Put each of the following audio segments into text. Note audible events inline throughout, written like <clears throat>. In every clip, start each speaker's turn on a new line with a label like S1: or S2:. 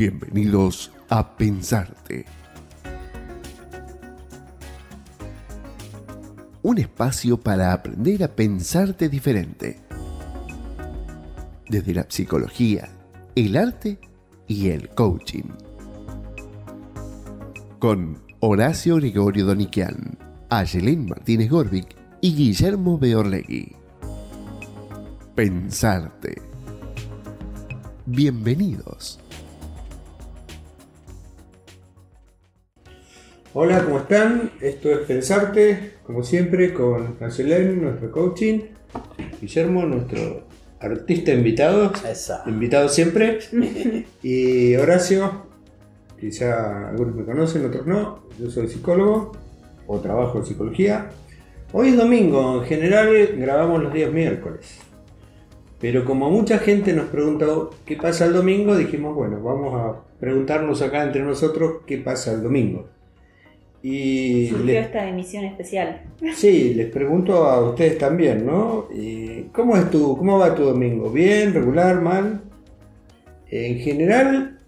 S1: Bienvenidos a Pensarte. Un espacio para aprender a pensarte diferente. Desde la psicología, el arte y el coaching. Con Horacio Gregorio Doniquian, Ayelén Martínez Gorbic y Guillermo Beorlegui. Pensarte. Bienvenidos.
S2: Hola, ¿cómo están? Esto es Pensarte, como siempre, con Ayelén, nuestro coaching, Guillermo, nuestro artista invitado,
S3: Esa.
S2: invitado siempre, <laughs> y Horacio, ya algunos me conocen, otros no, yo soy psicólogo o trabajo en psicología. Hoy es domingo, en general grabamos los días miércoles. Pero como mucha gente nos preguntó qué pasa el domingo, dijimos, bueno, vamos a preguntarnos acá entre nosotros qué pasa el domingo. Y
S4: Surgió
S2: le-
S4: esta emisión especial.
S2: sí, les pregunto a ustedes también, ¿no? Y ¿Cómo es tu, cómo va tu domingo? ¿Bien, regular, mal? En general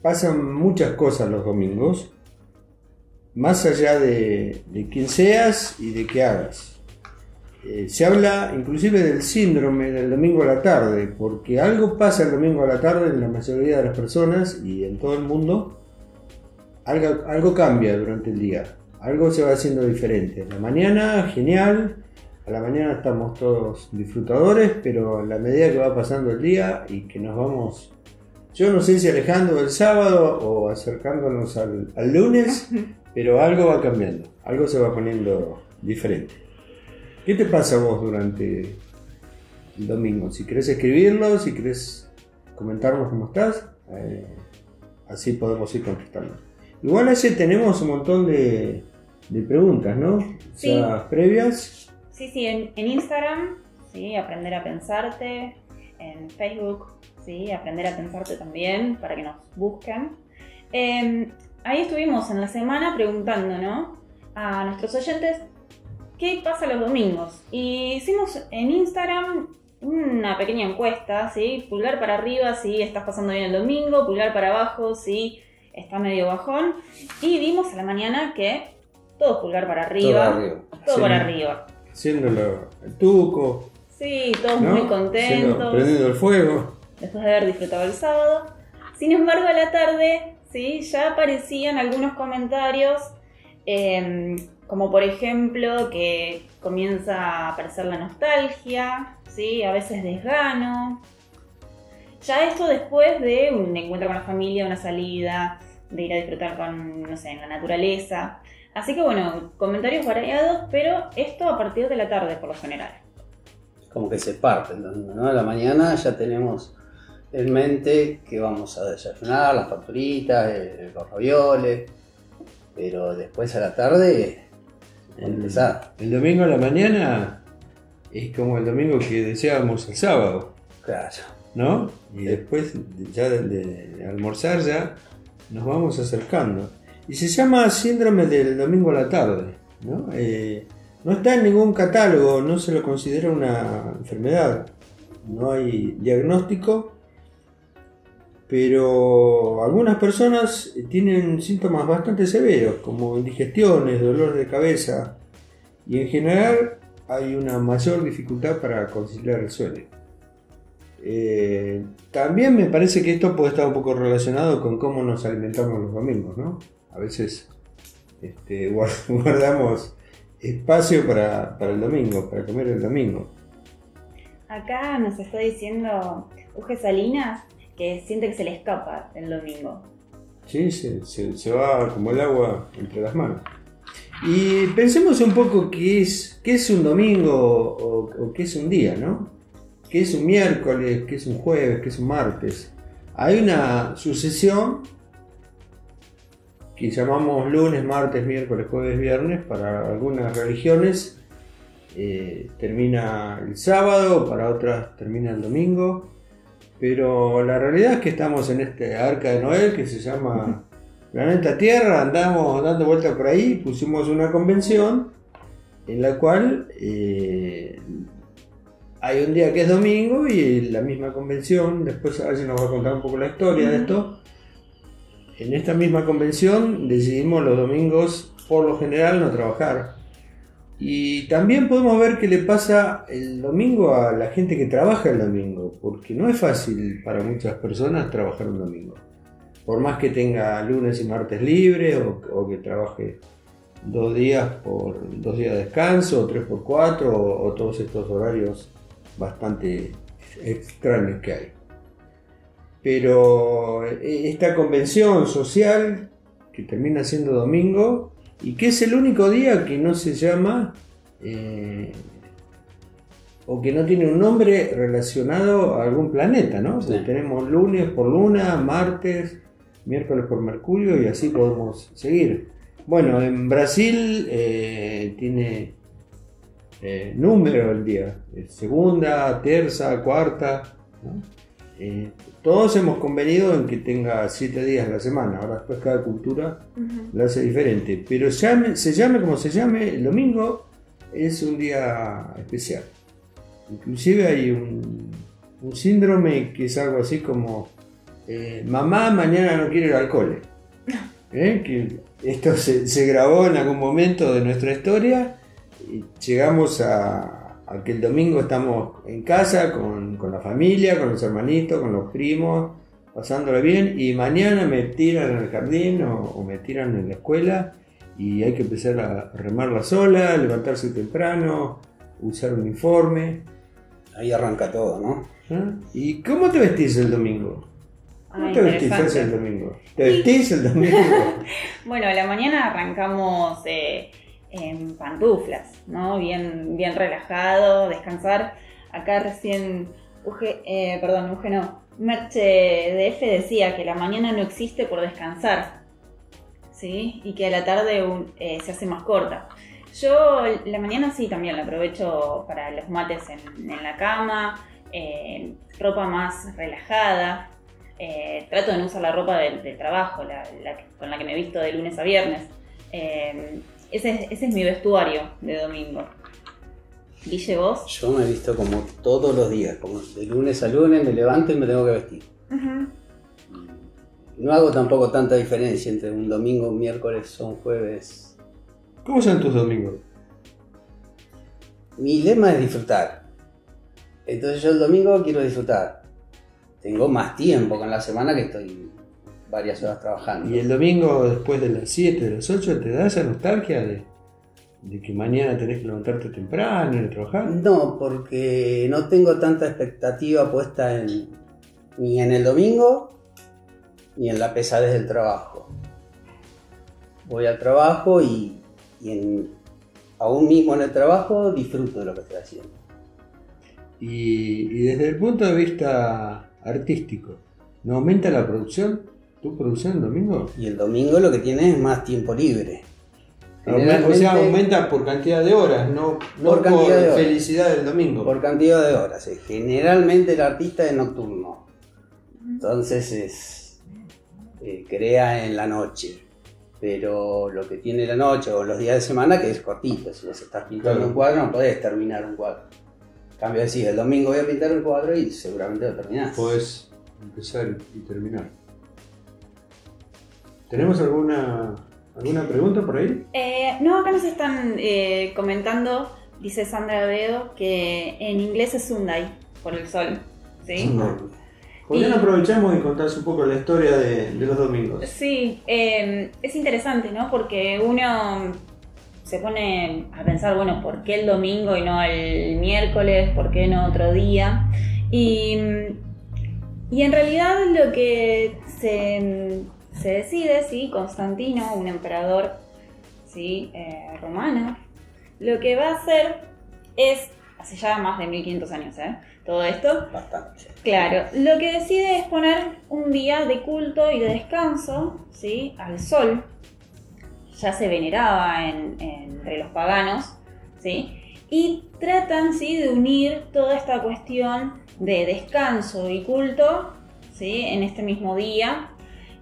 S2: pasan muchas cosas los domingos, más allá de, de quién seas y de qué hagas. Eh, se habla inclusive del síndrome del domingo a la tarde, porque algo pasa el domingo a la tarde en la mayoría de las personas y en todo el mundo. Algo, algo cambia durante el día, algo se va haciendo diferente. En la mañana, genial, a la mañana estamos todos disfrutadores, pero a la medida que va pasando el día y que nos vamos, yo no sé si alejando del sábado o acercándonos al, al lunes, <laughs> pero algo va cambiando, algo se va poniendo diferente. ¿Qué te pasa a vos durante el domingo? Si querés escribirlo, si querés comentarnos cómo estás, eh, así podemos ir contestando. Igual ese tenemos un montón de, de preguntas, ¿no?
S4: Sí.
S2: O sea, previas.
S4: Sí, sí, en, en Instagram, sí, aprender a pensarte. En Facebook, sí, aprender a pensarte también, para que nos busquen. Eh, ahí estuvimos en la semana preguntando, ¿no? A nuestros oyentes, ¿qué pasa los domingos? Y hicimos en Instagram una pequeña encuesta, ¿sí? Pulgar para arriba si estás pasando bien el domingo, pulgar para abajo si está medio bajón. Y vimos a la mañana que todo pulgar para arriba.
S3: Todo arriba.
S4: Todo
S2: Sí.
S4: para arriba.
S2: Haciéndolo el tuco,
S4: Sí, todos
S2: ¿no?
S4: muy contentos
S2: prendiendo el fuego.
S4: después de haber disfrutado el sábado. Sin embargo, a la tarde, sí, ya aparecían algunos comentarios, eh, como por ejemplo que comienza a aparecer la nostalgia, sí, a veces desgano. Ya esto después de un encuentro con la familia, una salida, de ir a disfrutar con, no sé, en la naturaleza. Así que bueno, comentarios variados, pero esto a partir de la tarde por lo general.
S3: Como que se parte, entonces, ¿no? A la mañana ya tenemos en mente que vamos a desayunar, las facturitas, eh, los ravioles, pero después a la tarde pone
S2: El, domingo a la mañana es como el domingo que deseábamos el sábado,
S3: Claro.
S2: ¿no? Y después ya de almorzar ya nos vamos acercando. Y se llama síndrome del domingo a la tarde, ¿no? Eh, no está en ningún catálogo, no se lo considera una enfermedad, no hay diagnóstico, pero algunas personas tienen síntomas bastante severos, como indigestiones, dolor de cabeza, y en general hay una mayor dificultad para conciliar el sueño. Eh, también me parece que esto puede estar un poco relacionado con cómo nos alimentamos los domingos, ¿no? A veces este, guar- <laughs> guardamos espacio para, para el domingo, para comer el domingo.
S4: Acá nos está diciendo Uge Salinas que siente que se le escapa el domingo.
S2: Sí, se, se- se va como el agua entre las manos. Y pensemos un poco qué es, qué es un domingo o, o qué es un día, ¿no? ¿Qué es un miércoles? ¿Qué es un jueves? ¿Qué es un martes? Hay una sucesión que llamamos lunes, martes, miércoles, jueves, viernes. Para algunas religiones eh, termina el sábado, para otras termina el domingo. Pero la realidad es que estamos en este arca de Noel que se llama Planeta Tierra, andamos dando vueltas por ahí, pusimos una convención en la cual eh, hay un día que es domingo y la misma convención, después alguien nos va a contar un poco la historia de esto, en esta misma convención decidimos los domingos, por lo general, no trabajar. Y también podemos ver qué le pasa el domingo a la gente que trabaja el domingo, porque no es fácil para muchas personas trabajar un domingo. Por más que tenga lunes y martes libres o, o que trabaje dos días por dos días de descanso, o tres por cuatro, o, o todos estos horarios bastante extraños que hay. Pero eh, esta convención social que termina siendo domingo y que es el único día que no se llama eh, o que no tiene un nombre relacionado a algún planeta, ¿no?
S3: Sí.
S2: Tenemos lunes por luna, martes, miércoles por Mercurio y así podemos seguir. Bueno, en Brasil eh, tiene eh, número el día, eh, segunda, terza, cuarta. ¿no? Eh, todos hemos convenido en que tenga siete días a la semana, ahora después cada cultura lo hace diferente, pero llame- se llame como se llame, el domingo es un día especial. Inclusive hay un, un síndrome que es algo así como eh, mamá mañana no quiere ir al cole. <laughs> ¿Eh? Que esto se, se grabó en algún momento de nuestra historia llegamos a, a que el domingo estamos en casa con, con la familia, con los hermanitos, con los primos, pasándolo bien y mañana me tiran en el jardín o, o me tiran en la escuela y hay que empezar a remarla sola, levantarse temprano, usar un uniforme.
S3: Ahí arranca todo, ¿no?
S2: ¿eh? ¿Y cómo te vestís el domingo? ¿Cómo
S4: Ah,
S2: te vestís el domingo? ¿Te vestís el domingo? <laughs>
S4: Bueno, a la mañana arrancamos eh, en pantuflas, ¿no? Bien, bien relajado, descansar. Acá recién, Uge, eh, perdón, Uge no, Merche DF decía que la mañana no existe por descansar, ¿sí? Y que a la tarde eh, se hace más corta. Yo la mañana sí también la aprovecho para los mates en, la cama, eh, ropa más relajada. Eh, trato de no usar la ropa del, trabajo, la, con la que me visto de lunes a viernes. Ese, es- ese es mi vestuario de domingo. Guille, vos.
S3: Yo me he visto como todos los días, como de lunes a lunes me levanto y me tengo que vestir. No hago tampoco tanta diferencia entre un domingo, un miércoles o un jueves.
S2: ¿Cómo son tus domingos?
S3: Mi lema es disfrutar. Entonces yo el domingo quiero disfrutar. Tengo más tiempo con la semana que estoy varias horas trabajando.
S2: Y el domingo después de las 7, de las 8, ¿te da esa nostalgia de, de que mañana tenés que levantarte temprano, a trabajar?
S3: No, porque no tengo tanta expectativa puesta en, ni en el domingo ni en la pesadez del trabajo. Voy al trabajo y, y en- aún mismo en el trabajo disfruto de lo que estoy haciendo.
S2: Y, y desde el punto de vista artístico, ¿no aumenta la producción? ¿Tu producción el domingo?
S3: Y el domingo lo que tienes es más tiempo libre.
S2: O sea, aumenta por cantidad de horas, no, no
S3: Por
S2: por,
S3: cantidad de horas.
S2: felicidad del domingo.
S3: Por cantidad de horas. Generalmente el artista es nocturno. Entonces es, eh, crea en la noche. Pero lo que tiene la noche o los días de semana que es cortito. Si vos estás pintando
S2: Claro.
S3: un cuadro no podés terminar un cuadro. En cambio decís, el domingo voy a pintar un cuadro y seguramente lo terminás.
S2: Podés empezar y terminar. ¿Tenemos alguna, alguna pregunta por ahí?
S4: Eh, no, acá nos están eh, comentando, dice Sandra Veo, que en inglés es Sunday, por el sol. ¿Sí?
S2: ¿Por qué
S4: Y-
S2: no aprovechamos y contás un poco la historia de, de los domingos?
S4: Sí, eh, es interesante, ¿no? Porque uno se pone a pensar, bueno, ¿por qué el domingo y no el miércoles? ¿Por qué no otro día? Y, y en realidad lo que se, se decide, ¿sí? Constantino, un emperador ¿sí? eh, romano, lo que va a hacer es, hace ya más de 1500 años, ¿eh? Todo esto,
S3: Bastante.
S4: Claro, lo que decide es poner un día de culto y de descanso ¿sí? al sol. Ya se veneraba en- entre los paganos, ¿sí? y tratan ¿sí? de unir toda esta cuestión de descanso y culto ¿sí? en este mismo día.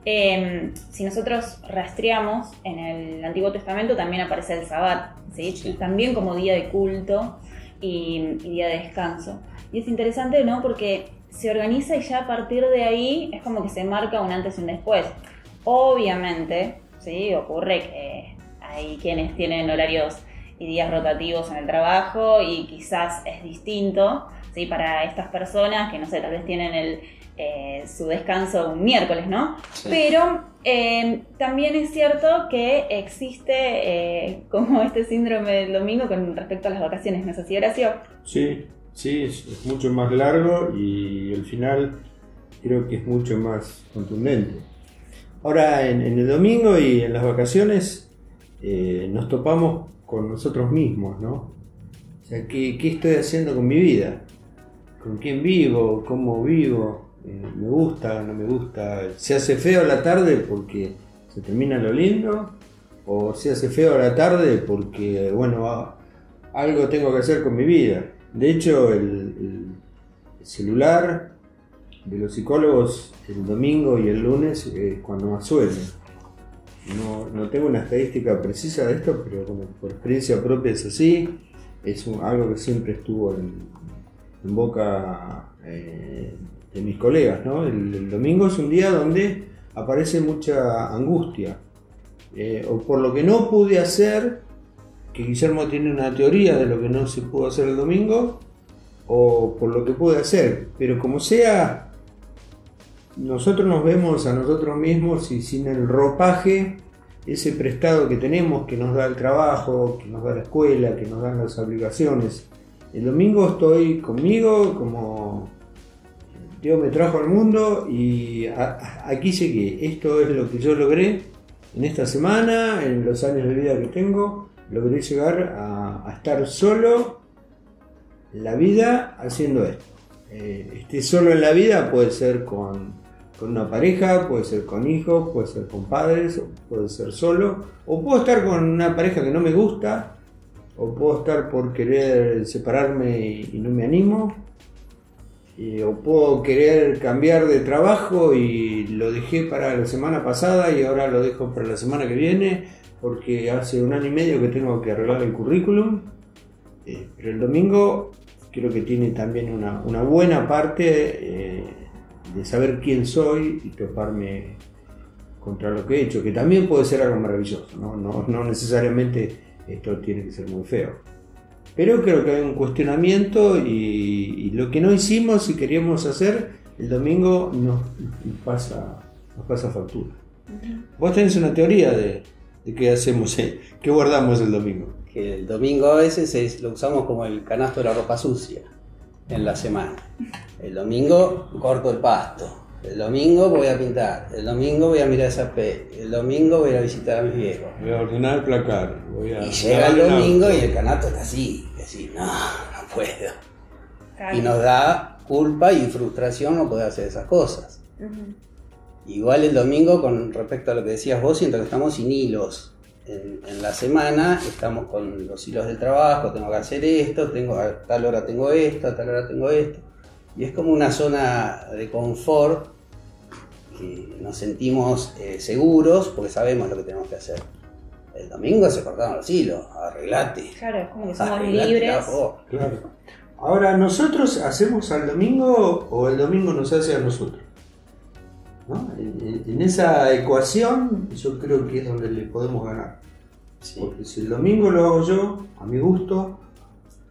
S4: Eh, si nosotros rastreamos en el Antiguo Testamento también aparece el Sabbat, ¿sí?
S3: Sí.
S4: también como día de culto y, y día de descanso. Y es interesante, ¿no? Porque se organiza y ya a partir de ahí es como que se marca un antes y un después. Obviamente, ¿sí? ocurre que hay quienes tienen horarios y días rotativos en el trabajo y quizás es distinto ¿sí? para estas personas que no sé, tal vez tienen el, eh, su descanso un miércoles, ¿no?
S3: Sí.
S4: Pero eh, también es cierto que existe eh, <laughs> como este síndrome del domingo con respecto a las vacaciones, ¿no es así, Horacio?
S2: Sí, sí, es, mucho más largo y el final creo que es mucho más contundente. Ahora, en, en el domingo y en las vacaciones nos topamos con nosotros mismos, ¿no? O sea, ¿qué, qué estoy haciendo con mi vida? ¿Con quién vivo? ¿Cómo vivo? Eh, ¿Me gusta? ¿No me gusta? ¿Se hace feo la tarde porque se termina lo lindo? ¿O se hace feo la tarde porque, bueno, a- algo tengo que hacer con mi vida? De hecho, el, el- el celular de los psicólogos el domingo y el lunes es cuando más suelen. No, no tengo una estadística precisa de esto, pero como por experiencia propia es así. Es algo que siempre estuvo en, en boca eh, de mis colegas. ¿no? El, domingo es un día donde aparece mucha angustia. Eh, o por lo que no pude hacer, que Guillermo tiene una teoría de lo que no se pudo hacer el domingo, o por lo que pude hacer. Pero como sea, nosotros nos vemos a nosotros mismos y sin el ropaje, ese prestado que tenemos, que nos da el trabajo, que nos da la escuela, que nos dan las obligaciones. El domingo estoy conmigo como Dios me trajo al mundo y a- a- aquí llegué. Esto es lo que yo logré en esta semana, en los años de vida que tengo. Logré llegar a, estar solo la vida haciendo esto. Eh, esté solo en la vida puede ser con, con una pareja, puede ser con hijos, puede ser con padres, puede ser solo, o puedo estar con una pareja que no me gusta, o puedo estar por querer separarme y no me animo, y- o puedo querer cambiar de trabajo y lo dejé para la semana pasada y ahora lo dejo para la semana que viene porque hace un año y medio que tengo que arreglar el currículum. Eh, pero el domingo creo que tiene también una, una buena parte eh, de saber quién soy y toparme contra lo que he hecho, que también puede ser algo maravilloso, no, no, no necesariamente esto tiene que ser muy feo. Pero creo que hay un cuestionamiento y, y lo que no hicimos y queríamos hacer, el domingo nos, nos pasa, nos pasa factura. Vos tenés una teoría de, de qué hacemos, eh, qué guardamos el domingo.
S3: Que el domingo a veces es- lo usamos como el canasto de la ropa sucia en la semana. El domingo corto el pasto. El domingo voy a pintar. El domingo voy a mirar esa peli. El domingo voy a ir a visitar a mis viejos.
S2: Voy a ordenar el placar. Voy a
S3: Y llega el domingo y el canasto está así. Y así, no, no puedo.
S4: Claro.
S3: Y nos da culpa y frustración no poder hacer esas cosas. Igual el domingo, con respecto a lo que decías vos, siento que estamos sin hilos. En, en la semana estamos con los hilos del trabajo, tengo que hacer esto, tengo, a tal hora tengo esto, a tal hora tengo esto. Y es como una zona de confort que nos sentimos eh, seguros porque sabemos lo que tenemos que hacer. El domingo se cortaron los hilos, arreglate.
S4: Claro, es como que somos
S3: arreglate
S4: libres.
S2: Claro. Ahora, ¿nosotros hacemos al domingo o el domingo nos hace a nosotros? ¿No? En, esa ecuación yo creo que es donde le podemos ganar.
S3: Sí.
S2: Porque si el domingo lo hago yo, a mi gusto,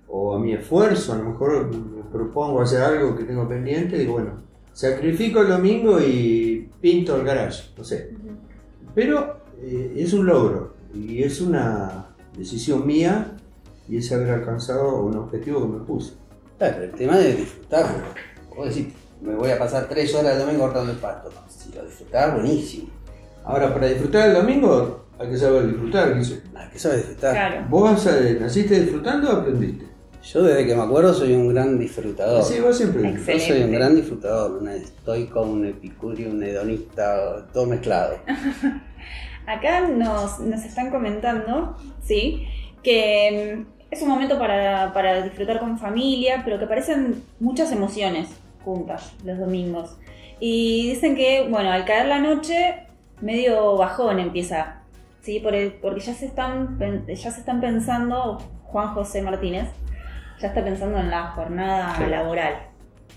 S2: o a mi esfuerzo, a lo mejor me propongo hacer algo que tengo pendiente, digo, bueno, sacrifico el domingo y pinto el garage, no sé. Pero eh, es un logro y es una decisión mía y es haber alcanzado un objetivo que me puse.
S3: Claro, el tema de disfrutarlo. Vos decís, me voy a pasar tres horas el domingo cortando el pasto. Si lo disfrutás, buenísimo.
S2: Ahora, para disfrutar el domingo hay que saber disfrutar, dice.
S3: Hay que saber disfrutar.
S4: Claro.
S2: ¿Vos naciste disfrutando o aprendiste?
S3: Yo desde que me acuerdo soy un gran disfrutador.
S2: Sí, vos siempre.
S4: Excelente.
S3: Yo soy un gran disfrutador, un estoico, un epicúreo, un hedonista, todo mezclado. <laughs>
S4: Acá nos, nos están comentando, sí, que mm, es un momento para, para disfrutar con familia, pero que parecen muchas emociones juntas los domingos. Y dicen que, bueno, al caer la noche, medio bajón empieza, ¿sí? Por el- porque ya se, están, ya se están pensando, Juan José Martínez, ya está pensando en la jornada
S2: Sí.
S4: laboral,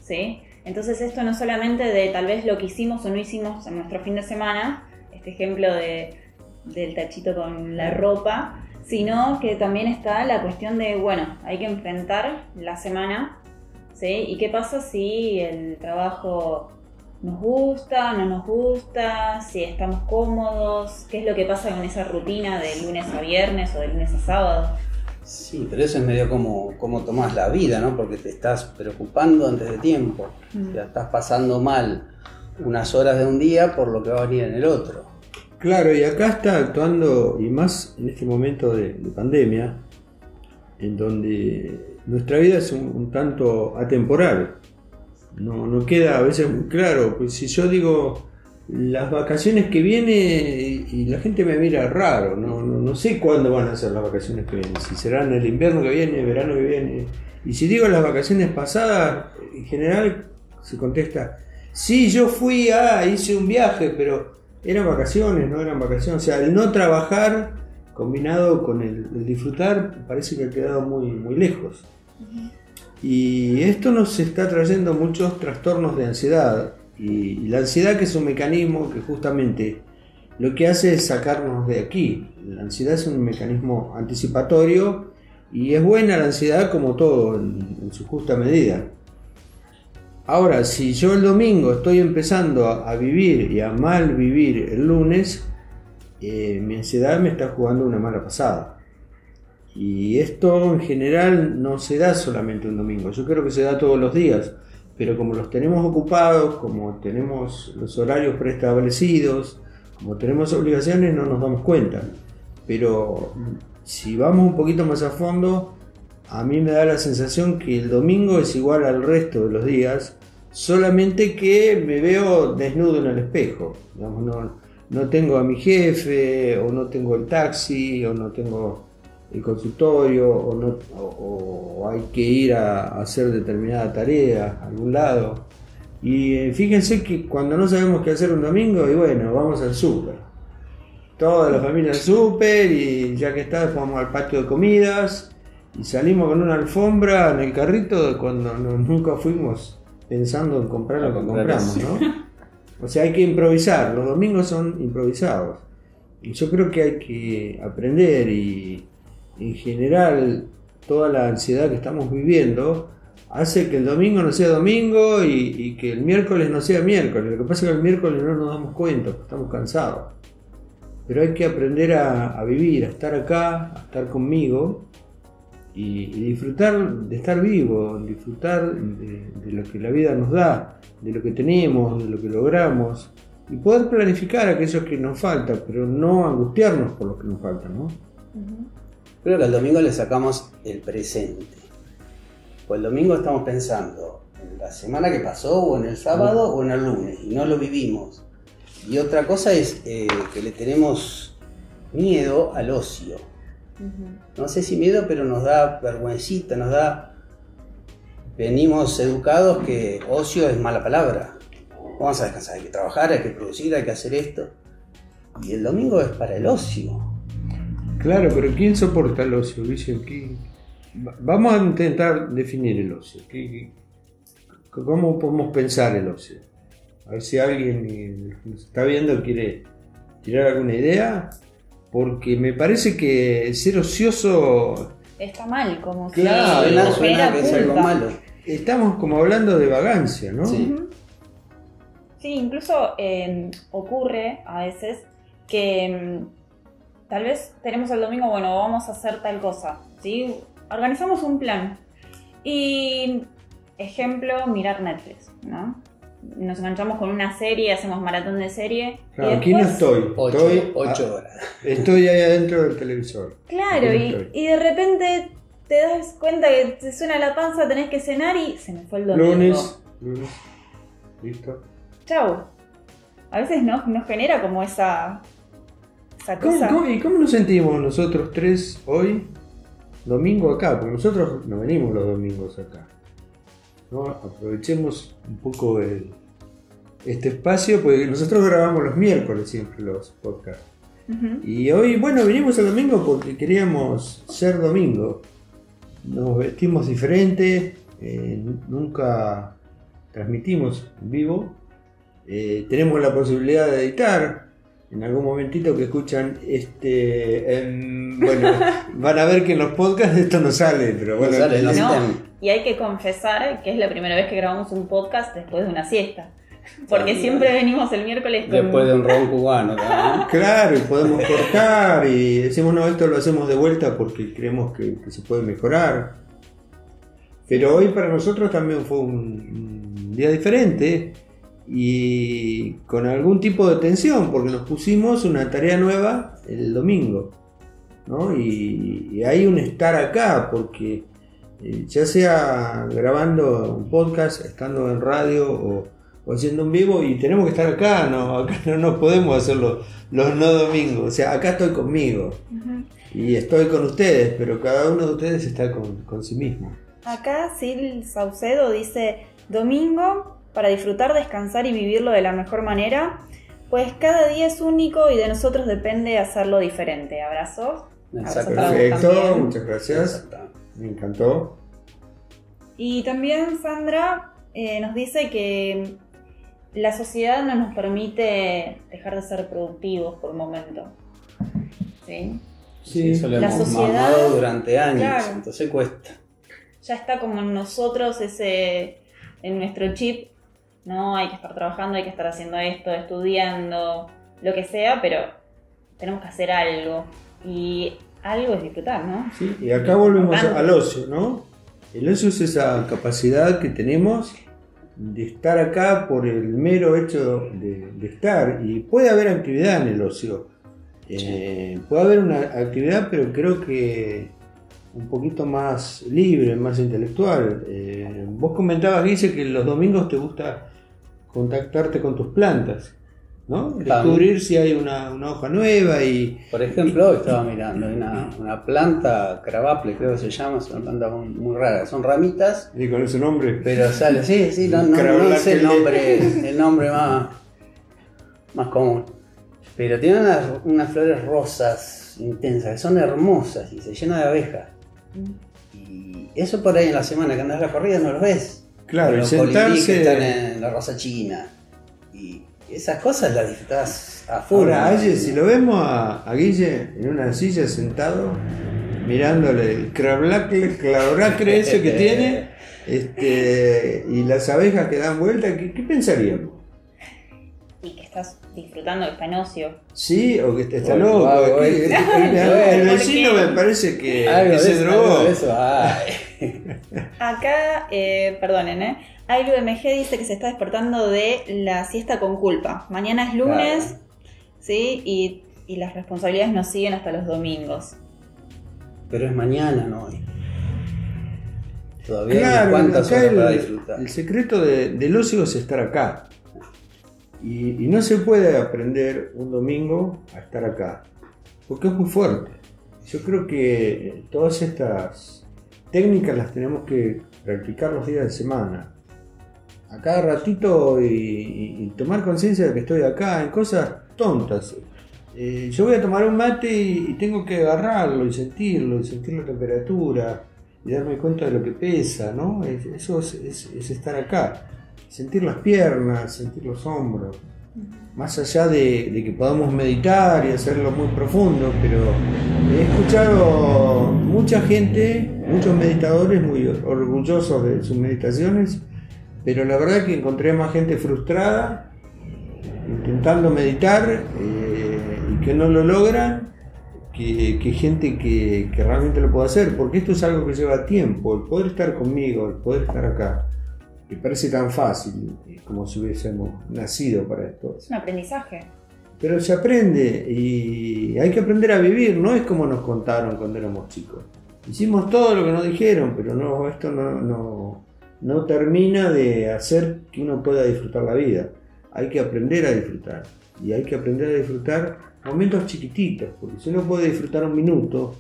S4: ¿sí? Entonces esto no solamente de tal vez lo que hicimos o no hicimos en nuestro fin de semana, este ejemplo de, del tachito con la ropa, sino que también está la cuestión de, bueno, hay que enfrentar la semana, ¿sí? ¿Y qué pasa si el trabajo nos gusta, no nos gusta, si estamos cómodos, qué es lo que pasa con esa rutina de lunes a viernes o de lunes a sábado?
S3: Sí, pero eso es medio como, como tomás la vida, ¿no? Porque te estás preocupando antes de tiempo.
S4: Mm.
S3: Ya estás pasando mal unas horas de un día por lo que va a venir en el otro.
S2: Claro, y acá está actuando, y más en este momento de, de pandemia, en donde nuestra vida es un, un tanto atemporal. No, no queda a veces muy claro. Pues si yo digo las vacaciones que viene y la gente me mira raro, no, no, no sé cuándo van a ser las vacaciones que vienen, si serán el invierno que viene, el verano que viene. Y si digo las vacaciones pasadas, en general se contesta, sí, yo fui a, hice un viaje, pero eran vacaciones, no eran vacaciones. O sea, el no trabajar combinado con el, el disfrutar parece que ha quedado muy, muy lejos. Y esto nos está trayendo muchos trastornos de ansiedad. Y, la ansiedad que es un mecanismo que justamente lo que hace es sacarnos de aquí. La ansiedad es un mecanismo anticipatorio y es buena la ansiedad como todo, en, su justa medida. Ahora, si yo el domingo estoy empezando a, a vivir y a mal vivir el lunes, eh, mi ansiedad me está jugando una mala pasada. Y esto en general no se da solamente un domingo, yo creo que se da todos los días, pero como los tenemos ocupados, como tenemos los horarios preestablecidos, como tenemos obligaciones, no nos damos cuenta. Pero si vamos un poquito más a fondo, a mí me da la sensación que el domingo es igual al resto de los días, solamente que me veo desnudo en el espejo. No, no tengo a mi jefe, o no tengo el taxi, o no tengo el consultorio, o, no, o, o hay que ir a, a hacer determinada tarea a algún lado. Y eh, fíjense que cuando no sabemos qué hacer un domingo, y bueno, vamos al súper. Toda la familia al súper y ya que está, vamos al patio de comidas y salimos con una alfombra en el carrito cuando no- nunca fuimos pensando en comprar lo que compramos. ¿no? O sea, hay que improvisar, los domingos son improvisados. Y yo creo que hay que aprender y en general toda la ansiedad que estamos viviendo hace que el domingo no sea domingo y, que el miércoles no sea miércoles. Lo que pasa es que el miércoles no nos damos cuenta, estamos cansados. Pero hay que aprender a, vivir, a estar acá, a estar conmigo y, disfrutar de estar vivo, disfrutar de, lo que la vida nos da, de lo que tenemos, de lo que logramos y poder planificar aquello que nos falta, pero no angustiarnos por lo que nos falta, ¿no?
S3: Creo que al domingo le sacamos el presente. Pues el domingo estamos pensando en la semana que pasó, o en el sábado, o en el lunes, y no lo vivimos. Y otra cosa es eh, que le tenemos miedo al ocio. No sé si miedo, pero nos da vergüencita, nos da... Venimos educados que ocio es mala palabra. Vamos a descansar, hay que trabajar, hay que producir, hay que hacer esto. Y el domingo es para el ocio.
S2: Claro, pero ¿quién soporta el ocio, Vicio? ¿Qué- Va- Vamos a intentar definir el ocio. ¿Qué- qué- ¿Cómo podemos pensar el ocio? A ver si alguien eh, nos está viendo quiere tirar alguna idea. Porque me parece que ser ocioso,
S4: Está mal, como
S2: Claro,
S4: si
S3: Suena,
S4: nos
S3: suena
S4: genera
S3: que es algo malo.
S2: estamos como hablando de vagancia, ¿no?
S3: Sí.
S4: Sí, incluso eh, ocurre a veces que mm, tal vez tenemos el domingo, bueno, vamos a hacer tal cosa, ¿sí? Organizamos un plan. Y, ejemplo, mirar Netflix, ¿no? Nos enganchamos con una serie, hacemos maratón de serie. y
S2: Claro, aquí no estoy.
S3: Ocho,
S2: estoy,
S3: ocho horas.
S2: estoy ahí adentro del televisor.
S4: Claro,
S2: no
S4: y, y de repente te das cuenta que te suena la panza, tenés que cenar y se me fue el domingo.
S2: Lunes, lunes, listo.
S4: Chau. A veces nos, nos genera como esa, esa
S2: ¿Cómo,
S4: cosa.
S2: cómo- y cómo nos sentimos nosotros tres hoy, domingo acá? Porque nosotros no venimos los domingos acá. ¿no? Aprovechemos un poco el- este espacio, porque nosotros grabamos los miércoles siempre los podcasts. Y hoy, bueno, vinimos el domingo porque queríamos ser domingo. Nos vestimos diferente, eh, nunca transmitimos en vivo. Eh, tenemos la posibilidad de editar, en algún momentito que escuchan este em, bueno <laughs> van a ver que en los podcasts esto no sale pero bueno
S3: No sale, no
S4: No, y hay que confesar que es la primera vez que grabamos un podcast después de una siesta. Porque siempre venimos el miércoles con...
S3: Después de un ron cubano. ¿no? <laughs>
S2: claro y podemos cortar y decimos no esto lo hacemos de vuelta porque creemos que, que se puede mejorar pero hoy para nosotros también fue un, un día diferente y con algún tipo de tensión porque nos pusimos una tarea nueva el domingo ¿no? y, y hay un estar acá porque eh, ya sea grabando un podcast, estando en radio o, o haciendo un vivo y tenemos que estar acá, no, <laughs> acá no nos podemos hacerlo los no domingos, o sea, acá estoy conmigo y estoy con ustedes, pero cada uno de ustedes está con, con sí mismo.
S4: Acá Sil Saucedo dice, domingo, para disfrutar, descansar y vivirlo de la mejor manera, pues cada día es único y de nosotros depende hacerlo diferente. Abrazos. Vos
S2: Perfecto, muchas gracias,
S3: Exacto.
S2: me encantó.
S4: Y también Sandra eh, nos dice que la sociedad no nos permite dejar de ser productivos por un momento. ¿Sí?
S2: Sí,
S3: Eso lo
S4: La
S3: hemos
S4: sociedad-
S3: mamado durante años,
S4: Claro.
S3: entonces cuesta.
S4: Ya está como en nosotros ese, en nuestro chip, ¿no? Hay que estar trabajando, hay que estar haciendo esto, estudiando, lo que sea, pero tenemos que hacer algo. Y algo es disfrutar, ¿no?
S2: Sí, y acá volvemos
S4: Importante.
S2: al ocio, ¿no? El ocio es esa capacidad que tenemos de estar acá por el mero hecho de, de estar. Y puede haber actividad en el ocio. Eh, puede haber una actividad, pero creo que un poquito más libre, más intelectual. Eh, vos comentabas, Guille, que los domingos te gusta contactarte con tus plantas, ¿no? Descubrir si hay una, una hoja nueva y...
S3: Por ejemplo, hoy estaba mirando hay una, una planta, cravaple creo que se llama, es una planta muy, muy rara, son ramitas,
S2: y con ese nombre...
S3: pero sale, sí, sí, no, no, no sé el nombre, el nombre más, más común. Pero tiene unas, unas flores rosas intensas, que son hermosas y se llena de abejas. Y eso por ahí en la semana que andas la corrida no lo ves.
S2: Claro, y
S3: Los
S2: sentarse...
S3: que están en la rosa china. Y esas cosas las disfrutás a full.
S2: Ahora, Aye, si lo vemos a, a Guille en una silla sentado, mirándole el crablacle, clavracre ese que tiene, este, y las abejas que dan vuelta, ¿qué, qué pensaríamos?
S4: Y que estás disfrutando, que está en ocio.
S2: ¿Sí? ¿O que está, está loco?
S3: eh.
S2: El, <laughs> el- el
S4: ¿Por
S2: vecino me parece que, que se
S3: eso,
S2: drogó. <laughs>
S4: Acá, eh, perdonen, ¿eh? Ailu MG dice que se está despertando de la siesta con culpa. Mañana es lunes,
S3: Claro.
S4: ¿sí? Y, y las responsabilidades nos siguen hasta los domingos.
S3: Pero es mañana, no hoy. Todavía
S2: Claro,
S3: cuantas
S2: acá
S3: horas para
S2: el,
S3: disfrutar.
S2: el secreto de- del ocio es estar acá. Y, no se puede aprender un domingo a estar acá, porque es muy fuerte. Yo creo que todas estas técnicas las tenemos que practicar los días de semana. A cada ratito y, tomar conciencia de que estoy acá en cosas tontas. Eh, yo voy a tomar un mate y, tengo que agarrarlo y sentirlo, y sentir la temperatura y darme cuenta de lo que pesa, ¿no? Es- eso es, es- es estar acá. Sentir las piernas, sentir los hombros. Más allá de, que podamos meditar y hacerlo muy profundo, pero he escuchado mucha gente, muchos meditadores muy orgullosos de sus meditaciones, pero la verdad que encontré más gente frustrada intentando meditar eh, y que no lo logran que, que gente que, que realmente lo puede hacer, porque esto es algo que lleva tiempo, el poder estar conmigo, el poder estar acá, que parece tan fácil, eh, como si hubiésemos nacido para esto.
S4: Es un aprendizaje.
S2: Pero se aprende y hay que aprender a vivir, no es como nos contaron cuando éramos chicos. Hicimos todo lo que nos dijeron, pero no, esto no, no, no termina de hacer que uno pueda disfrutar la vida. Hay que aprender a disfrutar. Y hay que aprender a disfrutar momentos chiquititos, porque si uno puede disfrutar un minuto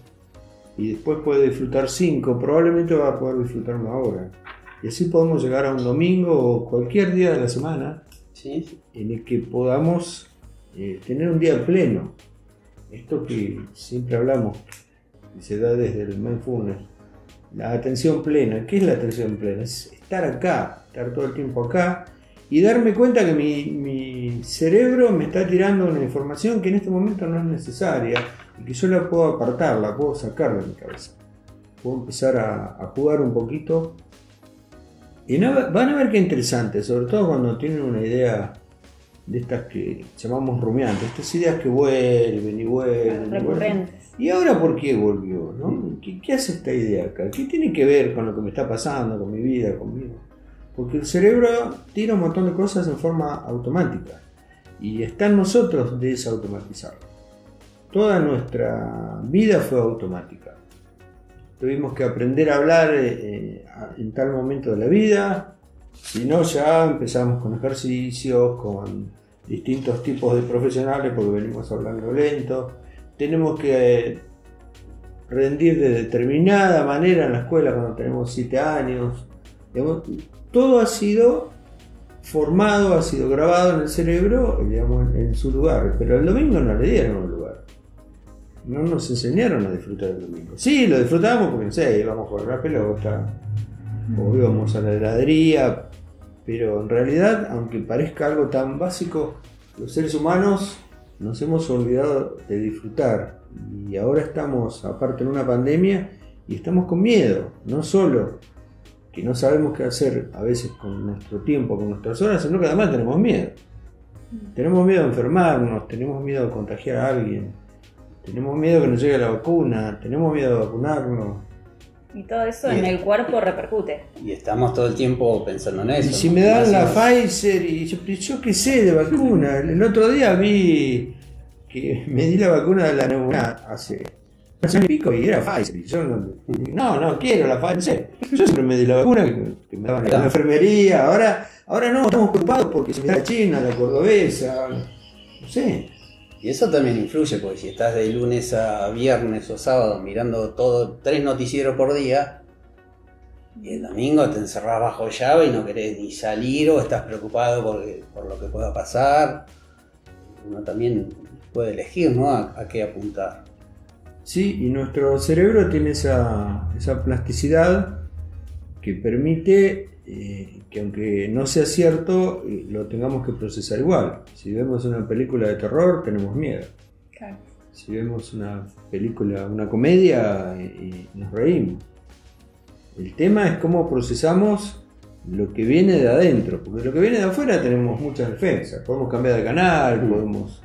S2: y después puede disfrutar cinco, probablemente va a poder disfrutar una hora. Y así podemos llegar a un domingo o cualquier día de la semana
S3: ¿Sí?
S2: en el que podamos eh, tener un día pleno. Esto que siempre hablamos, que se da desde el mindfulness, la atención plena. ¿Qué es la atención plena? Es estar acá, estar todo el tiempo acá y darme cuenta que mi, mi- cerebro me está tirando una información que en este momento no es necesaria y que yo la puedo apartar, la puedo sacar de mi cabeza. Puedo empezar a, a jugar un poquito. Y no- van a ver qué interesante, sobre todo cuando tienen una idea de estas que llamamos rumiantes, estas ideas que vuelven y vuelven. y vuelven.
S4: recurrentes.
S2: ¿Y ahora por qué volvió? no? ¿Qué, qué hace esta idea acá? ¿Qué tiene que ver con lo que me está pasando, con mi vida, conmigo? Porque el cerebro tira un montón de cosas en forma automática y está en nosotros desautomatizarlo. Toda nuestra vida fue automática. Tuvimos que aprender a hablar eh, eh, en tal momento de la vida, si no ya empezamos con ejercicios, con distintos tipos de profesionales porque venimos hablando lento. Tenemos que eh, rendir de determinada manera en la escuela cuando tenemos 7 años. Todo ha sido formado, ha sido grabado en el cerebro, digamos, en su lugar. Pero el domingo no le dieron un lugar. No nos enseñaron a disfrutar el domingo. Sí, lo disfrutábamos porque, no sé, íbamos a jugar la pelota, o íbamos a la heladería, pero en realidad, aunque parezca algo tan básico, los seres humanos nos hemos olvidado de disfrutar. Y ahora estamos, aparte en una pandemia, y estamos con miedo, no solo que no sabemos qué hacer a veces con nuestro tiempo, con nuestras horas, sino que además tenemos miedo. Tenemos miedo a enfermarnos, tenemos miedo a contagiar a alguien, tenemos miedo que nos llegue la vacuna, tenemos miedo a vacunarnos.
S4: Y todo eso en el cuerpo repercute.
S3: Y estamos todo el tiempo pensando en eso.
S2: Y si
S3: ¿no?
S2: me dan la Pfizer y yo, yo qué sé de vacuna. <laughs> El otro día vi que me di la vacuna de la neumonía hace un año y pico y era Pfizer. Y yo no, no, no quiero la Pfizer. Yo siempre me di la vacuna que, que me daban en la enfermería. Ahora, ahora no, estamos preocupados porque se me da la china, la cordobesa. No sé.
S3: Y eso también influye, porque si estás de lunes a viernes o sábado mirando todo, tres noticieros por día, y el domingo te encerrás bajo llave y no querés ni salir o estás preocupado por, por lo que pueda pasar, uno también puede elegir, ¿no? A, a qué apuntar.
S2: Sí, y nuestro cerebro tiene esa, esa plasticidad que permite eh, que aunque no sea cierto, lo tengamos que procesar igual. Si vemos una película de terror, tenemos miedo.
S4: Claro.
S2: Si vemos una película, una comedia, eh, eh, nos reímos. El tema es cómo procesamos lo que viene de adentro, porque lo que viene de afuera tenemos muchas defensas. Podemos cambiar de canal,
S3: Mm.
S2: podemos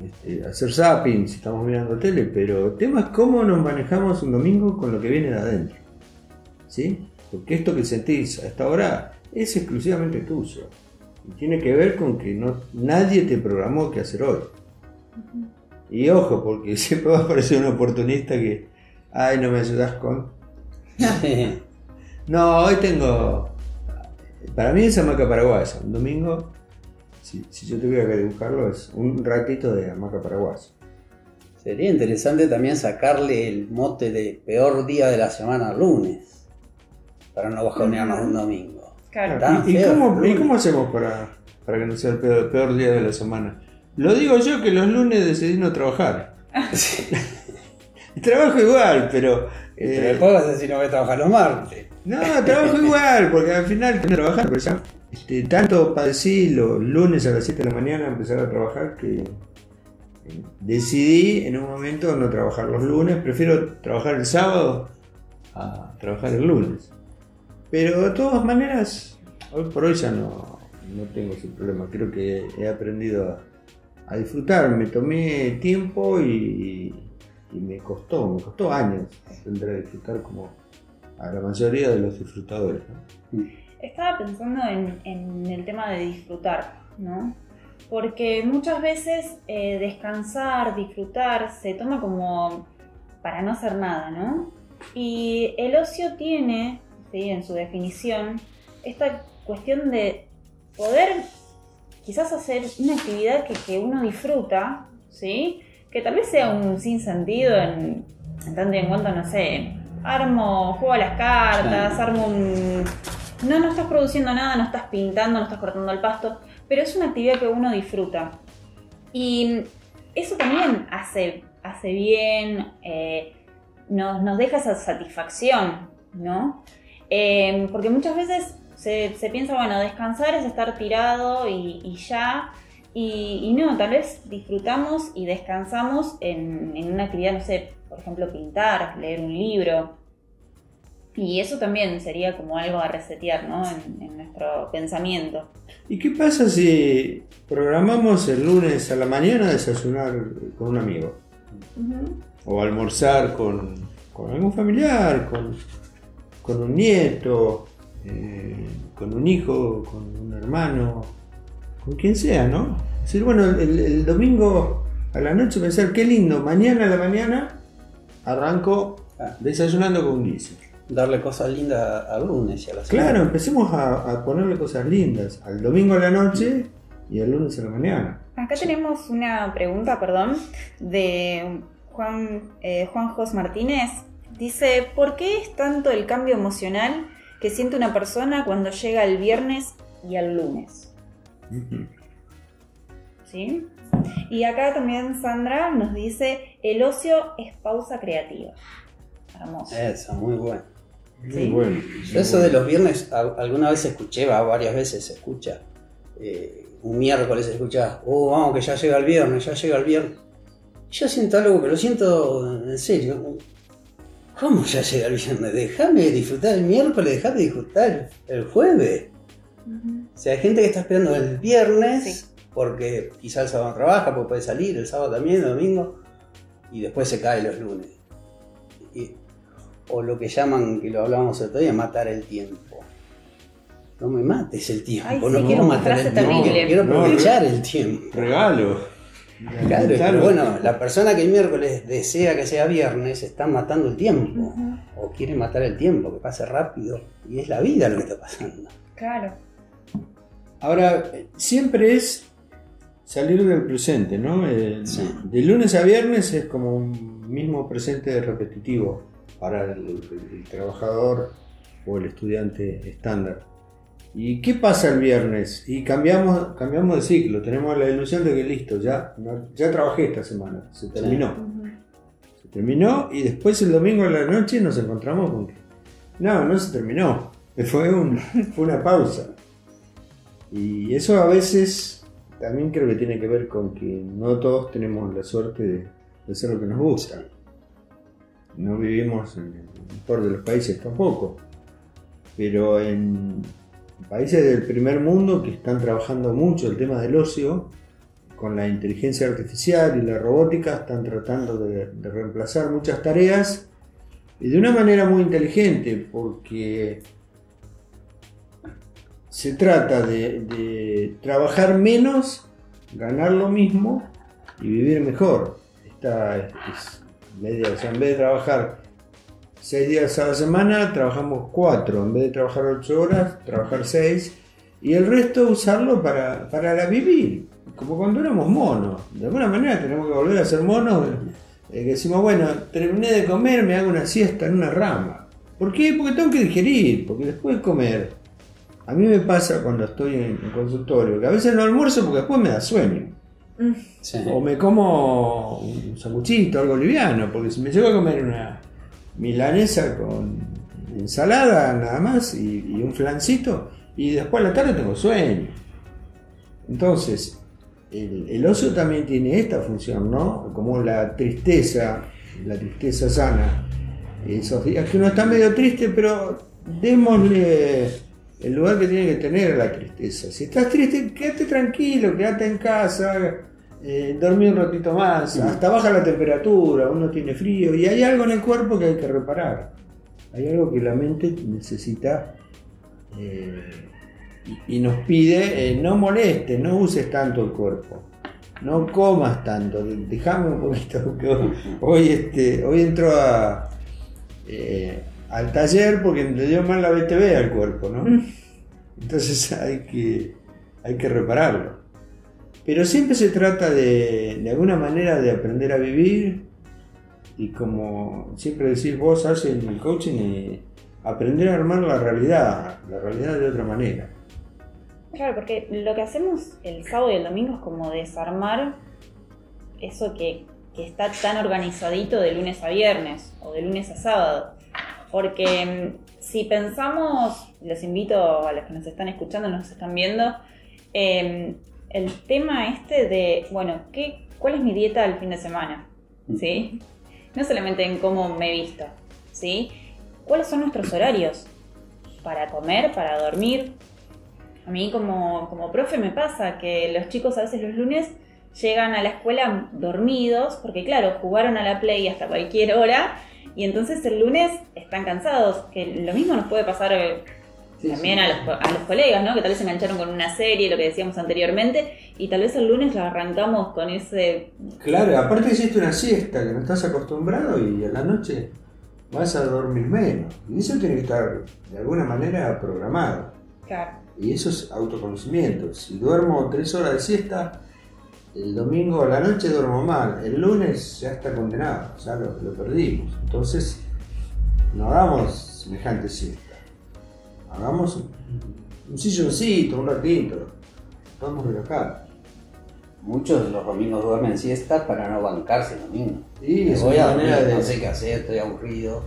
S2: este, hacer zapping si estamos mirando tele, pero el tema es cómo nos manejamos un domingo con lo que viene de adentro. ¿Sí? Porque esto que sentís a esta hora es exclusivamente tuyo. Y tiene que ver con que no, nadie te programó qué hacer hoy. Y ojo, porque <laughs> siempre va a aparecer un oportunista que, ay, no me ayudas con... <laughs> No, hoy tengo... Para mí es hamaca paraguaya. Un domingo, si, si yo tuviera que dibujarlo, es un ratito de hamaca paraguaya.
S3: Sería interesante también sacarle el mote de peor día de la semana al lunes, para no bajonearnos un domingo.
S4: Claro.
S2: ¿Y, y cómo,
S3: lunes.
S2: y cómo hacemos para, para que no sea el peor, peor día de la semana? Lo digo yo que los lunes decidí no trabajar. <laughs> <laughs> Trabajo igual, pero...
S3: Pero
S2: eh,
S3: después vas a decir no voy a trabajar los martes.
S2: No, trabajo <laughs> igual, porque al final tengo que trabajar, pero ya este, tanto padecí los lunes a las 7 de la mañana empezar a trabajar que eh, decidí en un momento no trabajar los lunes, prefiero trabajar el sábado a trabajar el lunes. Pero de todas maneras, hoy por hoy ya no, no tengo ese problema, creo que he aprendido a, disfrutar, me tomé tiempo y, me costó, me costó años aprender a disfrutar como a la mayoría de los disfrutadores.
S4: Estaba pensando en, en el tema de disfrutar, ¿no? Porque muchas veces eh, descansar, disfrutar, se toma como para no hacer nada, ¿no? Y el ocio tiene, ¿sí? en su definición, esta cuestión de poder quizás hacer una actividad que, que uno disfruta, ¿sí? Que tal vez sea un sinsentido en, en tanto y en cuanto, no sé, armo, juego a las cartas, armo un... No, no estás produciendo nada, no estás pintando, no estás cortando el pasto, pero es una actividad que uno disfruta. Y eso también hace, hace bien, eh, nos, nos deja esa satisfacción, ¿no? Eh, porque muchas veces se, se piensa, bueno, descansar es estar tirado y, y ya, Y, y no, tal vez disfrutamos y descansamos en, en una actividad, no sé, por ejemplo, pintar, leer un libro. Y eso también sería como algo a resetear, ¿no? En, en nuestro pensamiento.
S2: ¿Y qué pasa si programamos el lunes a la mañana desayunar con un amigo? O almorzar con, con algún familiar, con, con un nieto, eh, con un hijo, con un hermano, con quien sea, ¿no? Es decir, bueno, el, el domingo a la noche pensar, qué lindo, mañana a la mañana arranco
S3: Ah.
S2: desayunando con guiso.
S3: Darle cosas lindas al lunes y a la semana.
S2: Claro, empecemos a, a ponerle cosas lindas al domingo a la noche y al lunes a la mañana.
S4: Acá tenemos una pregunta, perdón, de Juan, eh, Juan Jos Martínez. Dice, ¿por qué es tanto el cambio emocional que siente una persona cuando llega el viernes y al lunes? ¿Sí? Y acá también Sandra nos dice, el ocio es pausa creativa. Hermoso.
S3: Eso, muy bueno.
S2: Muy
S4: Sí.
S2: bueno.
S3: Yo eso de los viernes, alguna vez escuché, va, varias veces se escucha. eh, un miércoles se escucha, oh, vamos que ya llega el viernes, ya llega el viernes. Yo siento algo, pero siento en serio. ¿Cómo ya llega el viernes? Déjame disfrutar el miércoles, déjame disfrutar el jueves. O sea, hay gente que está esperando el viernes
S4: Sí.
S3: porque quizá el sábado no trabaja, porque puede salir, el sábado también, el domingo, y después se cae los lunes. Y- o lo que llaman, que lo hablábamos el otro día, matar el tiempo. No me mates el tiempo,
S4: Ay, sí,
S3: no quiero matar el tiempo,
S4: terrible.
S3: quiero
S2: No,
S3: aprovechar el tiempo.
S2: Regalo.
S3: Claro,
S2: Claro.
S3: pero bueno, la persona que el miércoles desea que sea viernes está matando el tiempo. O quiere matar el tiempo, que pase rápido. Y es la vida lo que está pasando.
S4: Claro.
S2: Ahora, siempre es salir del presente, ¿no? Eh,
S3: Sí.
S2: De lunes a viernes es como un mismo presente repetitivo para el, el trabajador o el estudiante estándar. ¿Y qué pasa el viernes? Y cambiamos, cambiamos de ciclo, tenemos la ilusión de que listo, ya, ya trabajé esta semana, se terminó. Se terminó y después el domingo a la noche nos encontramos con que no, no se terminó. Fue, un- <laughs> fue una pausa. Y eso a veces también creo que tiene que ver con que no todos tenemos la suerte de, de hacer lo que nos gusta. No vivimos en el mejor de los países tampoco. Pero en países del primer mundo que están trabajando mucho el tema del ocio, con la inteligencia artificial y la robótica están tratando de, reemplazar muchas tareas y de una manera muy inteligente porque se trata de, trabajar menos, ganar lo mismo y vivir mejor. Esta es, es o sea, en vez de trabajar seis días a la semana, trabajamos cuatro, en vez de trabajar ocho horas, trabajar seis y el resto usarlo para, para la vivir, como cuando éramos monos. De alguna manera tenemos que volver a ser monos, eh, que decimos, bueno, terminé de comer, me hago una siesta en una rama. ¿Por qué? Porque tengo que digerir, porque después de comer, a mí me pasa cuando estoy en el consultorio, que a veces no almuerzo porque después me da sueño.
S4: Mm.
S3: Sí.
S2: O me como un sanguchito, algo liviano, porque si me llego a comer una milanesa con ensalada nada más y, un flancito, y después a la tarde tengo sueño. Entonces, el, el ocio también tiene esta función, ¿no? Como la tristeza, la tristeza sana. Esos días que uno está medio triste, pero démosle el lugar que tiene que tener la tristeza. Si estás triste, quédate tranquilo, quédate en casa, eh, dormí un ratito más, hasta baja la temperatura, uno tiene frío y hay algo en el cuerpo que hay que reparar. Hay algo que la mente necesita eh, y, y nos pide, eh, no molestes, no uses tanto el cuerpo. No comas tanto, déjame un poquito, <laughs> porque hoy, hoy, este, hoy a, eh, al taller porque le dio mal la BTV al cuerpo, ¿no? Entonces <laughs> hay que, hay que repararlo. Pero siempre se trata de, de alguna manera de aprender a vivir y como siempre decís vos, haces en el coaching, eh, aprender a armar la realidad, la realidad de otra manera.
S4: Claro, porque lo que hacemos el sábado y el domingo es como desarmar eso que, que está tan organizadito de lunes a viernes o de lunes a sábado. Porque mm, si pensamos, los invito a los que nos están escuchando, nos están viendo, eh, el tema este de, bueno, ¿qué, ¿cuál es mi dieta al fin de semana? ¿Sí? No solamente en cómo me visto, ¿sí? ¿Cuáles son nuestros horarios? Para comer, para dormir. A mí como, como profe me pasa que los chicos a veces los lunes llegan a la escuela dormidos, porque claro, jugaron a la play hasta cualquier hora, y entonces el lunes están cansados, que lo mismo nos puede pasar
S3: Sí,
S4: también
S3: sí.
S4: A, los, a los colegas, ¿no? Que tal vez se engancharon con una serie, lo que decíamos anteriormente, y tal vez el lunes lo arrancamos con ese...
S2: Claro, aparte hiciste una siesta que no estás acostumbrado y a la noche vas a dormir menos. Y eso tiene que estar de alguna manera programado.
S4: Claro.
S2: Y eso es autoconocimiento. Si duermo tres horas de siesta, el domingo a la noche duermo mal. El lunes ya está condenado, ya lo, lo perdimos. Entonces, no hagamos semejante siesta. Hagamos un, silloncito, un ratito. Vamos a relajar.
S3: Muchos de los domingos duermen siesta para no bancarse el domingo.
S2: Y
S3: Me
S2: es
S3: voy
S2: una
S3: a
S2: manera
S3: dormir,
S2: de-
S3: no sé qué hacer, estoy aburrido.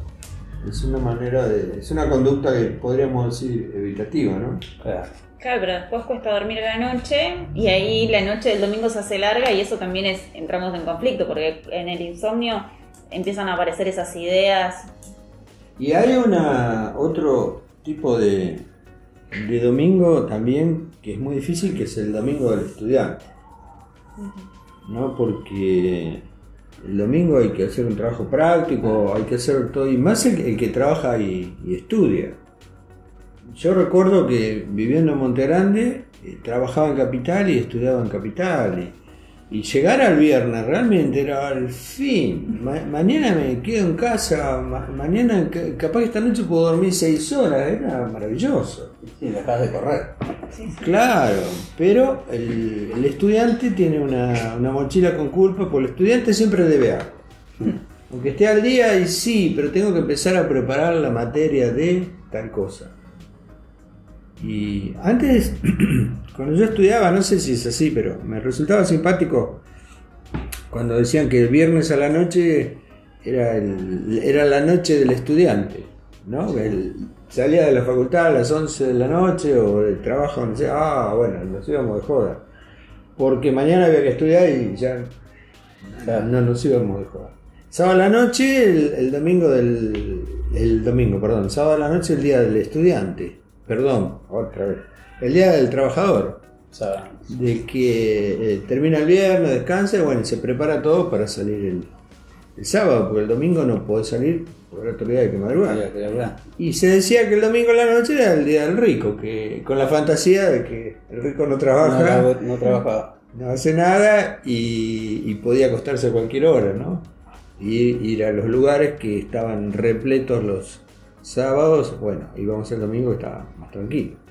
S2: Es una manera de. Es una conducta que podríamos decir evitativa, ¿no?
S3: Claro.
S4: Claro, pero después cuesta dormir a la noche y ahí la noche del domingo se hace larga y eso también es, entramos en conflicto porque en el insomnio empiezan a aparecer esas ideas.
S2: Y hay una otro tipo de, de domingo también que es muy difícil, que es el domingo del estudiante. ¿No? Porque el domingo hay que hacer un trabajo práctico, hay que hacer todo, y más el, el que trabaja y, y estudia. Yo recuerdo que viviendo en Monte Grande, eh, trabajaba en Capital y estudiaba en Capital. Y, y llegar al viernes realmente era el fin. Ma- mañana me quedo en casa, ma- mañana ca- capaz que esta noche puedo dormir seis horas, era maravilloso.
S3: Sí, dejas de correr.
S2: Claro, pero el, el estudiante tiene una, una mochila con culpa, porque el estudiante siempre debe algo. Aunque esté al día y sí, pero tengo que empezar a preparar la materia de tal cosa. Y antes, <clears throat> cuando yo estudiaba, no sé si es así, pero me resultaba simpático cuando decían que el viernes a la noche era, el- era la noche del estudiante, ¿no? Salía de la facultad a las 11 de la noche o del trabajo, donde sea, ah, bueno, nos íbamos de joda. Porque mañana había que estudiar y ya
S3: Claro.
S2: no nos íbamos de joda. Sábado a la noche, el, el domingo del. El domingo, perdón. Sábado a la noche, el día del estudiante. Perdón, otra vez. El día del trabajador. De que eh, termina el viernes, descansa y bueno, se prepara todo para salir el, el sábado, porque el domingo no podés salir, el otro día hay que madrugar.
S3: que.
S2: Y se decía que el domingo a la noche era el día del rico, que con la fantasía de que el rico no trabaja,
S3: no trabajaba.
S2: no hace nada y, y podía acostarse a cualquier hora, ¿no? Y ir a los lugares que estaban repletos los sábados, bueno, íbamos el domingo y estaba más tranquilo.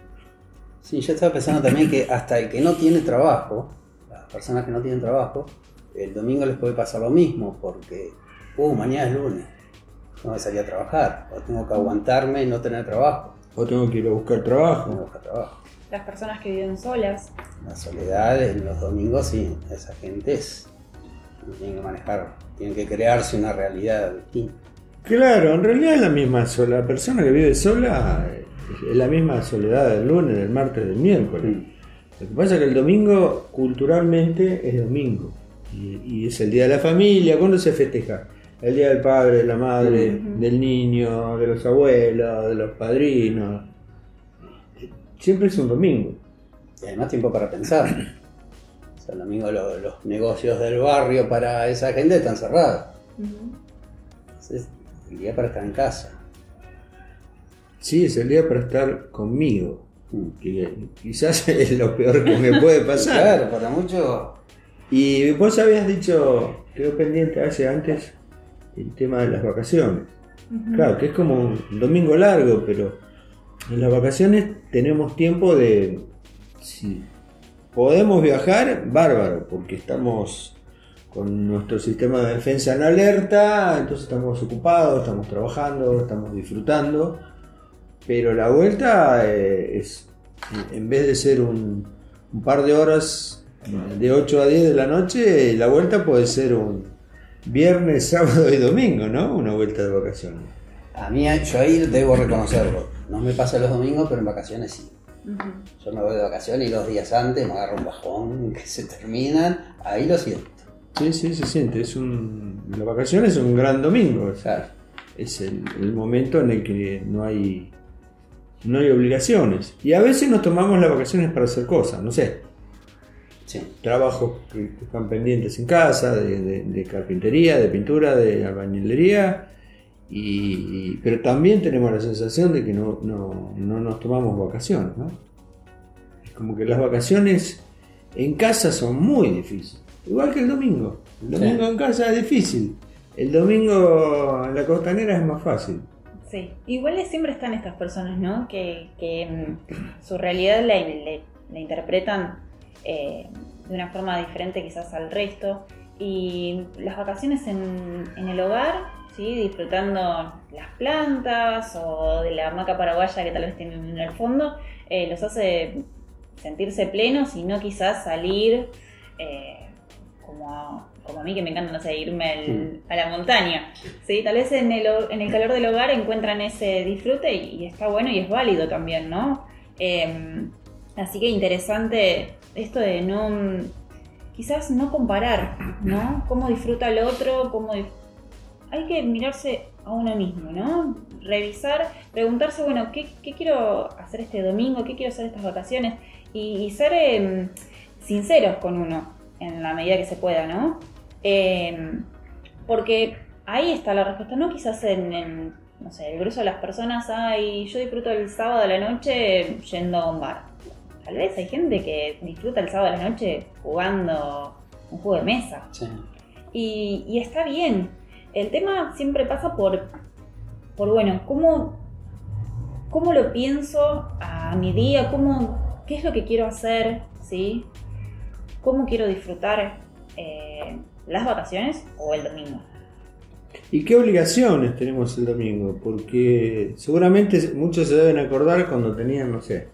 S3: Sí, yo estaba pensando también que hasta el que no tiene trabajo, las personas que no tienen trabajo, el domingo les puede pasar lo mismo, porque, uh, mañana es lunes, no voy a salir a trabajar, o tengo que aguantarme y no tener trabajo,
S2: O tengo que ir a buscar
S3: tengo que
S2: trabajo.
S3: buscar trabajo.
S4: Las personas que viven solas.
S3: La soledad en los domingos, sí, esa gente es, tienen que manejar, tienen que crearse una realidad distinta.
S2: Claro, en realidad es la misma sola. La persona que vive sola eh, es la misma soledad del lunes, del martes, del miércoles. Lo que pasa es que el domingo culturalmente es domingo. Y, y es el día de la familia. ¿Cuándo se festeja? El día del padre, de la madre, del niño, de los abuelos, de los padrinos. Siempre es un domingo.
S3: Y además tiempo para pensar. O sea, el domingo lo- los negocios del barrio para esa gente están cerrados. Entonces, el día para estar en casa.
S2: Sí, es el día para estar conmigo.
S3: Mm.
S2: Que quizás <laughs> es lo peor que me puede <laughs> pasar.
S3: Claro, para muchos.
S2: Y vos habías dicho, quedó pendiente hace antes, el tema de las vacaciones. Claro, que es como un domingo largo, pero en las vacaciones tenemos tiempo de... Si podemos viajar, bárbaro, porque estamos con nuestro sistema de defensa en alerta, entonces estamos ocupados, estamos trabajando, estamos disfrutando, pero la vuelta eh, es, en vez de ser un, un par de horas de 8 a 10 de la noche, la vuelta puede ser un viernes, <laughs> sábado y domingo, ¿no? Una vuelta de vacaciones.
S3: A mí, yo ahí debo reconocerlo. No me pasa los domingos, pero en vacaciones sí. Yo me voy de vacaciones y dos días antes me agarro un bajón <laughs> que se terminan, ahí lo siento.
S2: Sí, sí, se siente. Es un, las vacaciones es un gran domingo. o sea,
S3: Claro.
S2: es el, el momento en el que no hay, no hay obligaciones. Y a veces nos tomamos las vacaciones para hacer cosas, no sé,
S3: Sí.
S2: trabajos que, están pendientes en casa, de, de- de carpintería, de pintura, de albañilería. Y, y- pero también tenemos la sensación de que no, no- no nos tomamos vacaciones, ¿no? Es como que las vacaciones en casa son muy difíciles. Igual que el domingo. El domingo
S3: Sí.
S2: en casa es difícil. El domingo en la costanera es más fácil.
S4: Sí, igual siempre están estas personas, ¿no? Que, que, mm, su realidad la, interpretan eh, de una forma diferente quizás al resto. Y las vacaciones en, en el hogar, ¿sí? Disfrutando las plantas o de la hamaca paraguaya que tal vez tienen en el fondo, eh, los hace sentirse plenos y no quizás salir eh, como, como a mí que me encanta, no sé, irme a la montaña. Sí, tal vez en el, en el calor del hogar encuentran ese disfrute y, y está bueno y es válido también, ¿no? Eh, así que interesante esto de no, quizás no comparar, ¿no? Cómo disfruta el otro, cómo... Hay que mirarse a uno mismo, ¿no? Revisar, preguntarse, bueno, ¿qué, qué quiero hacer este domingo? ¿Qué quiero hacer estas vacaciones? Y, y ser eh, sinceros con uno en la medida que se pueda, ¿no? Eh, porque ahí está la respuesta, no quizás en, en, no sé, el grueso de las personas, ay, yo disfruto el sábado a la noche yendo a un bar. Tal vez hay gente que disfruta el sábado a la noche jugando un juego de mesa.
S3: Sí.
S4: Y, y está bien. El tema siempre pasa por, por bueno, ¿cómo, cómo lo pienso a mi día? ¿Cómo, ¿Qué es lo que quiero hacer? ¿Sí? ¿Cómo quiero disfrutar eh, las vacaciones o el domingo?
S2: ¿Y qué obligaciones tenemos el domingo? Porque seguramente muchos se deben acordar cuando tenían, no sé,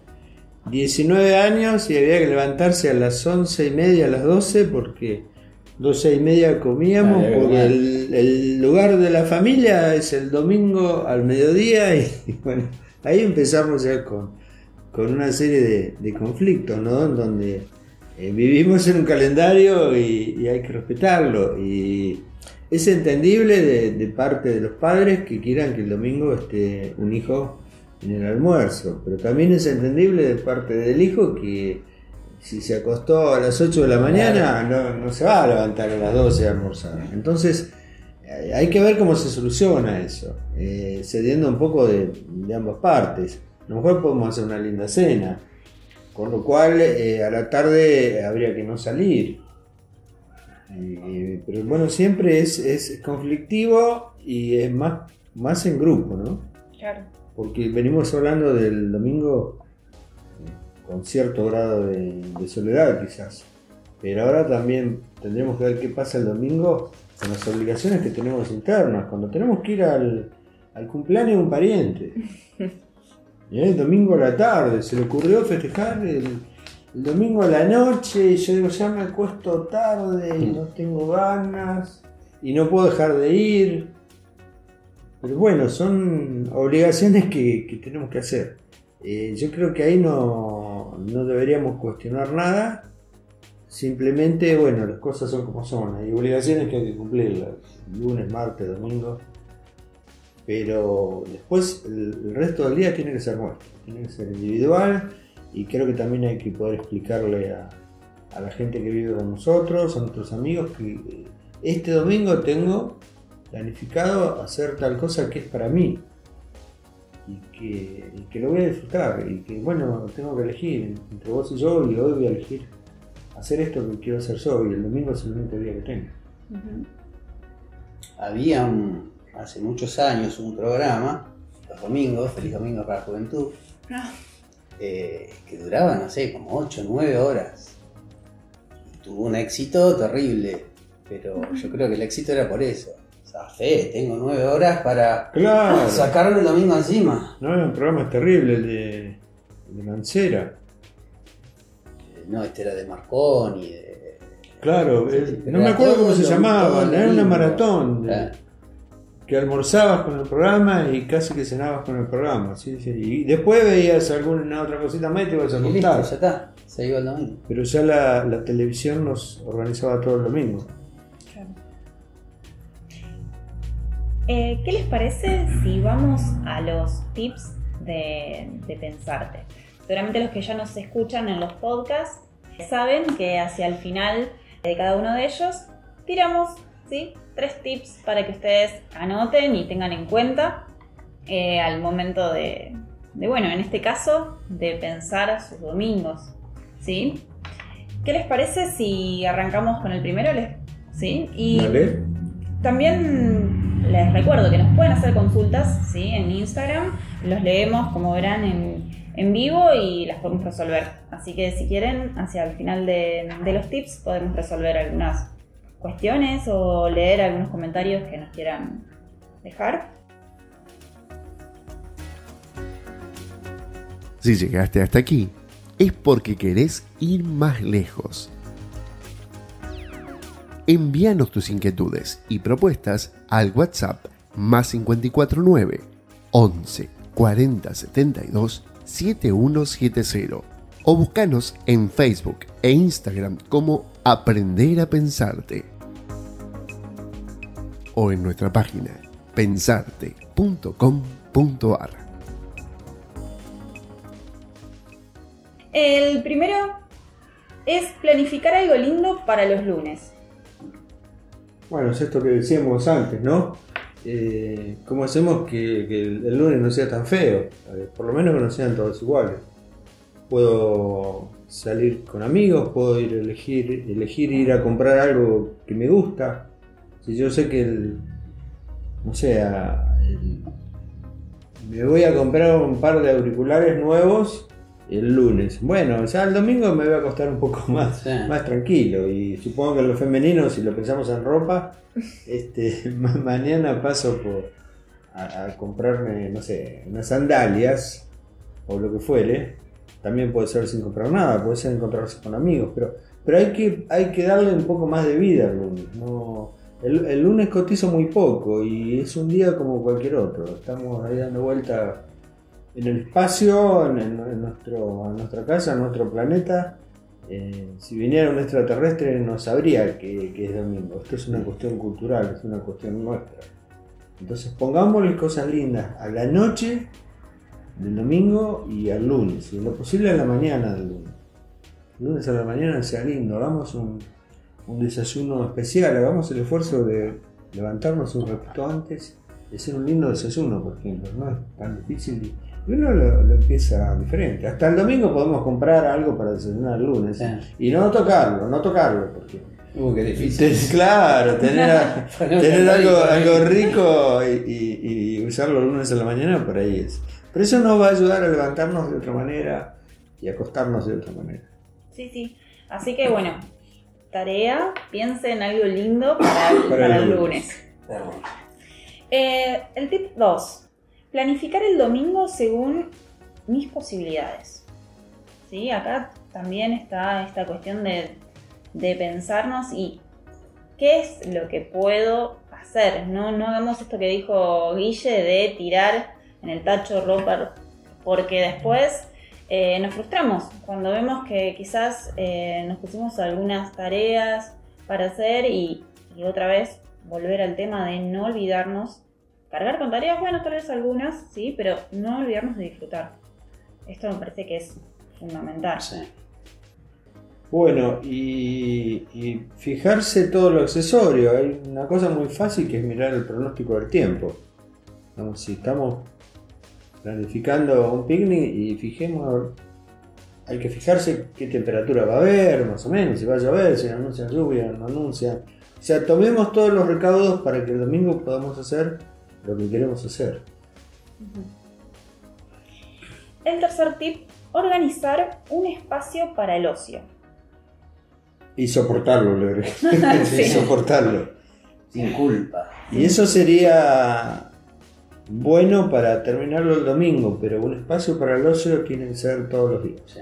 S2: 19 años y había que levantarse a las 11 y media, a las 12, porque 12 y media comíamos, porque el, el lugar de la familia es el domingo al mediodía <laughs> y, bueno, ahí empezamos ya con, con una serie de, de conflictos, ¿no? En donde eh, vivimos en un calendario y, y hay que respetarlo. Y es entendible de, de parte de los padres que quieran que el domingo esté un hijo en el almuerzo, pero también es entendible de parte del hijo que si se acostó a las 8 de la mañana no, no se va a levantar a las 12 a almorzar. Entonces eh, hay que ver cómo se soluciona eso, eh, cediendo un poco de, de ambas partes. A lo mejor podemos hacer una linda cena, con lo cual eh, a la tarde habría que no salir. Eh, pero bueno, siempre es, es conflictivo y es más, más en grupo, ¿no?
S4: Claro.
S2: Porque venimos hablando del domingo eh, con cierto grado de, de soledad quizás. Pero ahora también tendremos que ver qué pasa el domingo con las obligaciones que tenemos internas, cuando tenemos que ir al, al cumpleaños de un pariente. <laughs> Y el domingo a la tarde, se le ocurrió festejar el, el domingo a la noche y yo digo, ya me acuesto tarde y no tengo ganas y no puedo dejar de ir. Pero bueno, son obligaciones que, que tenemos que hacer. Eh, yo creo que ahí no, no deberíamos cuestionar nada. Simplemente, bueno, las cosas son como son. Hay obligaciones que hay que cumplirlas. Lunes, martes, domingo. Pero después el, el resto del día tiene que ser nuestro. Tiene que ser individual. Y creo que también hay que poder explicarle a, a la gente que vive con nosotros, a nuestros amigos, que este domingo tengo planificado hacer tal cosa que es para mí y que, y que lo voy a disfrutar y que bueno, tengo que elegir entre vos y yo y hoy voy a elegir hacer esto que quiero hacer yo y el domingo es el único día que tengo.
S4: Ujú.
S3: Había un- hace muchos años un programa, los domingos, Feliz Domingo para la Juventud,
S4: Ah,
S3: eh, que duraba, no sé, como 8 o 9 horas. Y tuvo un éxito terrible, pero yo creo que el éxito era por eso. O sea, fe, tengo 9 horas para
S2: Claro,
S3: sacarme el domingo encima.
S2: no, el programa es terrible, el de, el de Mancera.
S3: Eh, No, este era de Marconi. De...
S2: Claro, no me
S3: era
S2: acuerdo cómo se
S3: lo-
S2: llamaba,
S3: todo lo
S2: era una maratón. de-
S3: Claro.
S2: Que almorzabas con el programa y casi que cenabas con el programa. ¿sí? Y después veías alguna otra cosita más y te ibas a
S3: Y listo,
S2: acostar.
S3: ya está. Se iba el domingo.
S2: Pero ya la, la televisión nos organizaba todo el domingo.
S4: Claro. Eh, ¿Qué les parece si vamos a los tips de, de pensarte? Seguramente los que ya nos escuchan en los podcasts saben que hacia el final de cada uno de ellos tiramos ¿sí? Tres tips para que ustedes anoten y tengan en cuenta eh, al momento de, de, bueno, en este caso, de pensar sus domingos. ¿sí? ¿Qué les parece si arrancamos con el primero? Les- ¿Sí? Y
S2: ¿Vale?
S4: también les recuerdo que nos pueden hacer consultas ¿sí? en Instagram. Los leemos, como verán, en, en vivo y las podemos resolver. Así que si quieren, hacia el final de, de los tips podemos resolver algunas cuestiones o leer algunos comentarios que nos quieran dejar.
S1: Si llegaste hasta aquí, es porque querés ir más lejos. Envíanos tus inquietudes y propuestas al WhatsApp más 549 11 40 72 7170 o búscanos en Facebook e Instagram como Aprender a Pensarte o en nuestra página pensarte.com.ar.
S4: El primero es planificar algo lindo para los lunes.
S2: Bueno, es esto que decíamos antes, ¿no? Eh, ¿Cómo hacemos que, que el, el lunes no sea tan feo? Eh, por lo menos que no sean todos iguales. Puedo salir con amigos, puedo ir a elegir, elegir ir a comprar algo que me gusta. Si yo sé que el, no sé, el- me voy a comprar un par de auriculares nuevos el lunes. Bueno, ya el domingo me voy a costar un poco <laughs> más,
S3: Sí.
S2: más tranquilo. Y supongo que lo femenino, si lo pensamos en ropa, <laughs> este, <laughs> ma- mañana paso por a, a comprarme, no sé, unas sandalias o lo que fuere. También puede ser sin comprar nada, puede ser encontrarse con amigos, pero, pero hay, que, hay que darle un poco más de vida al lunes. No, el, lunes cotizo muy poco y es un día como cualquier otro. Estamos ahí dando vuelta en el espacio, en nuestro, en nuestra casa, en nuestro planeta. Eh, si viniera un extraterrestre no sabría que, que es domingo. Esto es una cuestión cultural, es una cuestión nuestra. Entonces pongámosle cosas lindas a la noche del domingo y al lunes. Y en lo posible a la mañana del lunes. El lunes a la mañana sea lindo. Hagamos un, un desayuno especial. Hagamos el esfuerzo de levantarnos un ratito antes y hacer un lindo desayuno, por ejemplo. No es tan difícil. Y uno lo, lo empieza diferente. Hasta el domingo podemos comprar algo para desayunar el lunes. Y no tocarlo, no tocarlo. Porque
S3: Uh, qué difícil.
S2: Claro, tener, <laughs> a- tener algo,
S3: rico,
S2: algo rico y, y- y usarlo el lunes a la mañana, por ahí es. Pero eso nos va a ayudar a levantarnos de otra manera y acostarnos de otra manera.
S4: Sí, sí. Así que bueno, tarea, piense en algo lindo <coughs> para,
S2: Para
S4: para
S2: el
S4: el
S2: lunes.
S4: lunes. Eh, el tip 2. Planificar el domingo según mis posibilidades. ¿Sí? Acá también está esta cuestión de, de pensarnos y qué es lo que puedo hacer. No, no hagamos esto que dijo Guille de tirar en el tacho ropa porque después eh, nos frustramos cuando vemos que quizás eh, nos pusimos algunas tareas para hacer y, otra vez volver al tema de no olvidarnos. Cargar con tareas, bueno, tal vez algunas, sí, pero no olvidarnos de disfrutar. Esto me parece que es fundamental.
S2: Bueno, y, y fijarse todo lo accesorio. Hay una cosa muy fácil que es mirar el pronóstico del tiempo. Digamos, si estamos planificando un picnic y fijemos, hay que fijarse qué temperatura va a haber, más o menos, si va a llover, si anuncian lluvia, no anuncian. O sea, tomemos todos los recaudos para que el domingo podamos hacer lo que queremos hacer.
S4: El tercer tip, organizar un espacio para el ocio.
S2: Y soportarlo, le. <laughs> <laughs>
S4: Sí.
S2: Y soportarlo.
S3: Sin culpa.
S2: Y eso sería bueno para terminarlo el domingo, pero un espacio para el ocio tiene que ser todos los días.
S3: Sí.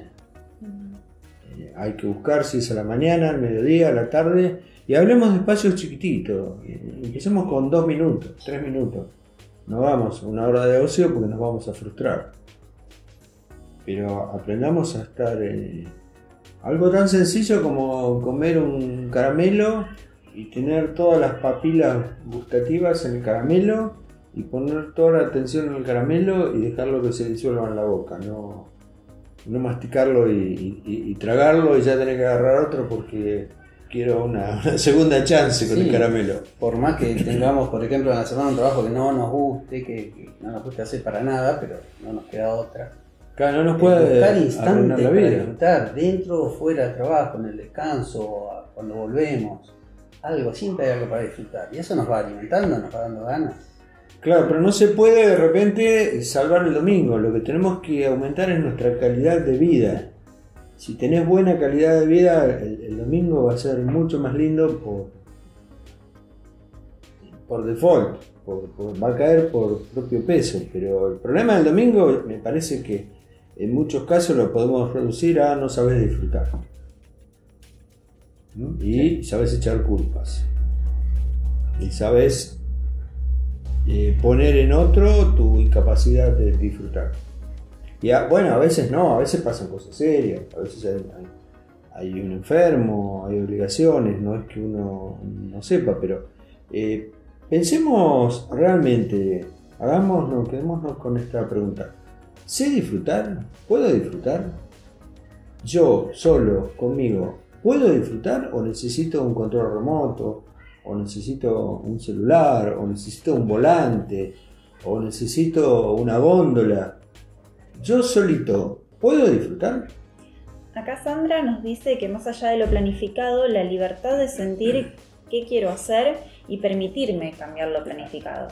S2: Eh, hay que buscar si es a la mañana, al mediodía, a la tarde, Y hablemos de espacios chiquititos. Empecemos con dos minutos, tres minutos. No vamos una hora de ocio porque nos vamos a frustrar. Pero aprendamos a estar en algo tan sencillo como comer un caramelo y tener todas las papilas gustativas en el caramelo y poner toda la atención en el caramelo y dejarlo que se disuelva en la boca, no, no masticarlo y, y- y tragarlo y ya tener que agarrar otro porque quiero una, <laughs> una segunda chance con
S3: Sí.
S2: el caramelo.
S3: Por más que tengamos, por ejemplo, en la semana un trabajo que no nos guste, que, que no nos guste hacer para nada, pero no nos queda otra.
S2: Claro, no nos puede arruinar
S3: instantes
S2: la
S3: para disfrutar, dentro o fuera del trabajo, en el descanso, cuando volvemos. Algo, siempre hay algo para disfrutar. Y eso nos va alimentando, nos va dando ganas.
S2: Claro, pero no se puede de repente salvar el domingo. Lo que tenemos que aumentar es nuestra calidad de vida. Si tenés buena calidad de vida, el, el domingo va a ser mucho más lindo por, por default. por- por- va a caer por propio peso. Pero el problema del domingo me parece que en muchos casos lo podemos reducir a no saber disfrutar. Y sabes echar culpas. Y sabes eh, poner en otro tu incapacidad de disfrutar. Y bueno, a veces no, a veces pasan cosas serias, a veces hay un enfermo, hay obligaciones, no es que uno no sepa, pero eh, pensemos realmente, hagámonos, quedémonos con esta pregunta. ¿Sé disfrutar? ¿Puedo disfrutar? Yo, solo, conmigo, ¿puedo disfrutar o necesito un control remoto? ¿O necesito un celular? ¿O necesito un volante? ¿O necesito una góndola? Yo solito, ¿puedo disfrutar?
S4: Acá Sandra nos dice que más allá de lo planificado, la libertad de sentir <clears throat> qué quiero hacer y permitirme cambiar lo planificado.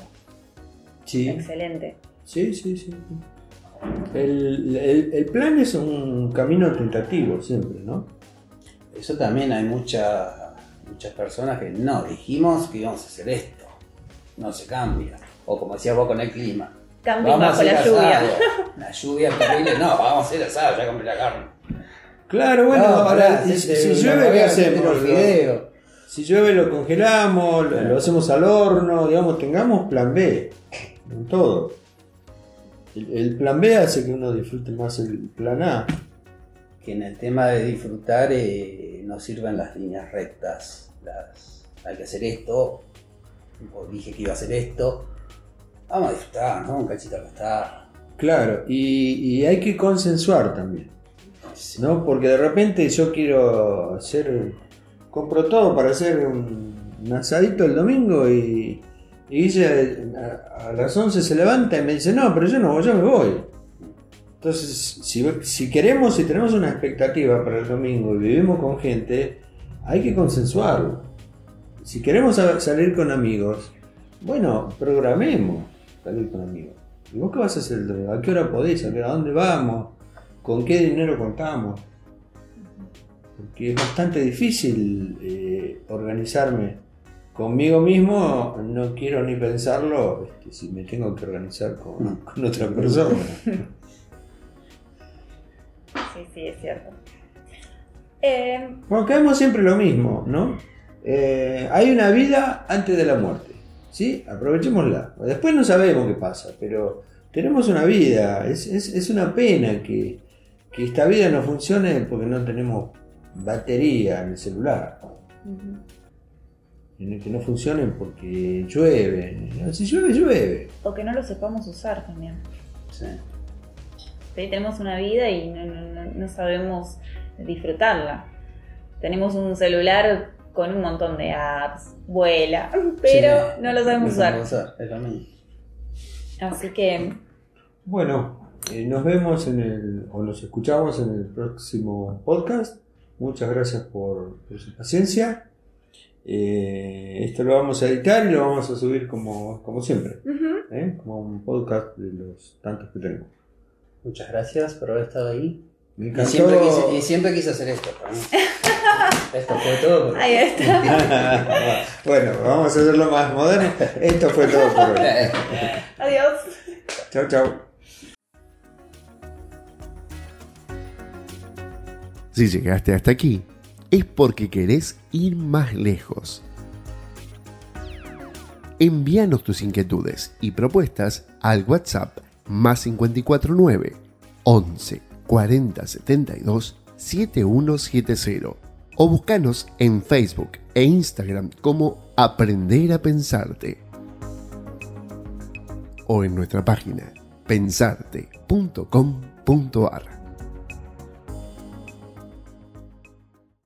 S2: Sí.
S4: Excelente.
S2: Sí, sí, sí. El, el- el plan es un camino tentativo siempre, ¿no?
S3: Eso también hay mucha- muchas personas que no, dijimos que íbamos a hacer esto. No se cambia. O como decías vos con el clima.
S4: Cambio
S3: Vamos a
S4: bajo
S3: hacer
S4: la
S3: asado.
S4: lluvia. <laughs>
S3: La lluvia es terrible. No, vamos a hacer asado, ya compré la carne.
S2: Claro, bueno,
S3: No,
S2: ahora,
S3: pará,
S2: y
S3: hacete
S2: si, llueve, ¿qué hacemos?
S3: fideos.
S2: Si llueve lo congelamos, lo, lo hacemos al horno, digamos, tengamos plan B en todo. El, el plan B hace que uno disfrute más el plan A.
S3: Que en el tema de disfrutar eh, no sirven las líneas rectas. Las, hay que hacer esto. O dije que iba a hacer esto. Vamos a disfrutar, ¿no? Un cachito acá está.
S2: Claro, y, y hay que consensuar también. ¿no? Porque de repente yo quiero hacer, compro todo para hacer un, un asadito el domingo y, y Guille a, a las 11 se levanta y me dice, no, pero yo no voy, yo me voy. Entonces, si, si queremos, si tenemos una expectativa para el domingo y vivimos con gente, hay que consensuarlo. Si queremos sa- salir con amigos, bueno, programemos salir con amigos. ¿Y vos qué vas a hacer el domingo? ¿A qué hora podés? ¿A qué- a dónde vamos? ¿Con qué dinero contamos? Porque es bastante difícil eh, organizarme conmigo mismo. No quiero ni pensarlo este, si me tengo que organizar con, con otra persona. <laughs>
S4: Sí, sí, es cierto. Eh,
S2: Bueno, caemos siempre lo mismo, ¿no? Eh, hay una vida antes de la muerte, ¿sí? Aprovechémosla. Después no sabemos qué pasa, pero tenemos una vida. Es, es- es una pena que, que esta vida no funcione porque no tenemos batería en el celular. En el que no funcione porque llueve. Si llueve, llueve.
S4: o que no lo sepamos usar también.
S3: Sí.
S4: ¿sí? Tenemos una vida y no, no- no- sabemos disfrutarla. Tenemos un celular con un montón de apps, vuela, <laughs> pero
S3: Sí.
S4: no lo sabemos
S3: No
S4: usar.
S3: sabemos usar, es lo mismo.
S4: Así que
S2: Bueno, eh, nos vemos en el, o nos escuchamos en el próximo podcast. Muchas gracias por, por su paciencia. Eh, esto lo vamos a editar y lo vamos a subir como, como siempre, ¿eh? como un podcast de los tantos que tenemos.
S3: Muchas gracias por haber estado ahí.
S2: Me
S3: Y siempre, quise, y siempre quise hacer esto. <laughs> esto fue todo. por-
S4: ahí está. <laughs>
S2: bueno, vamos a hacerlo más moderno. Esto fue todo por hoy. <laughs>
S4: Adiós.
S2: Chao, chao.
S1: Si llegaste hasta aquí, es porque querés ir más lejos. Envíanos tus inquietudes y propuestas al WhatsApp más 549 11 40 72 7170 o búscanos en Facebook e Instagram como Aprender a Pensarte o en nuestra página pensarte.com.ar.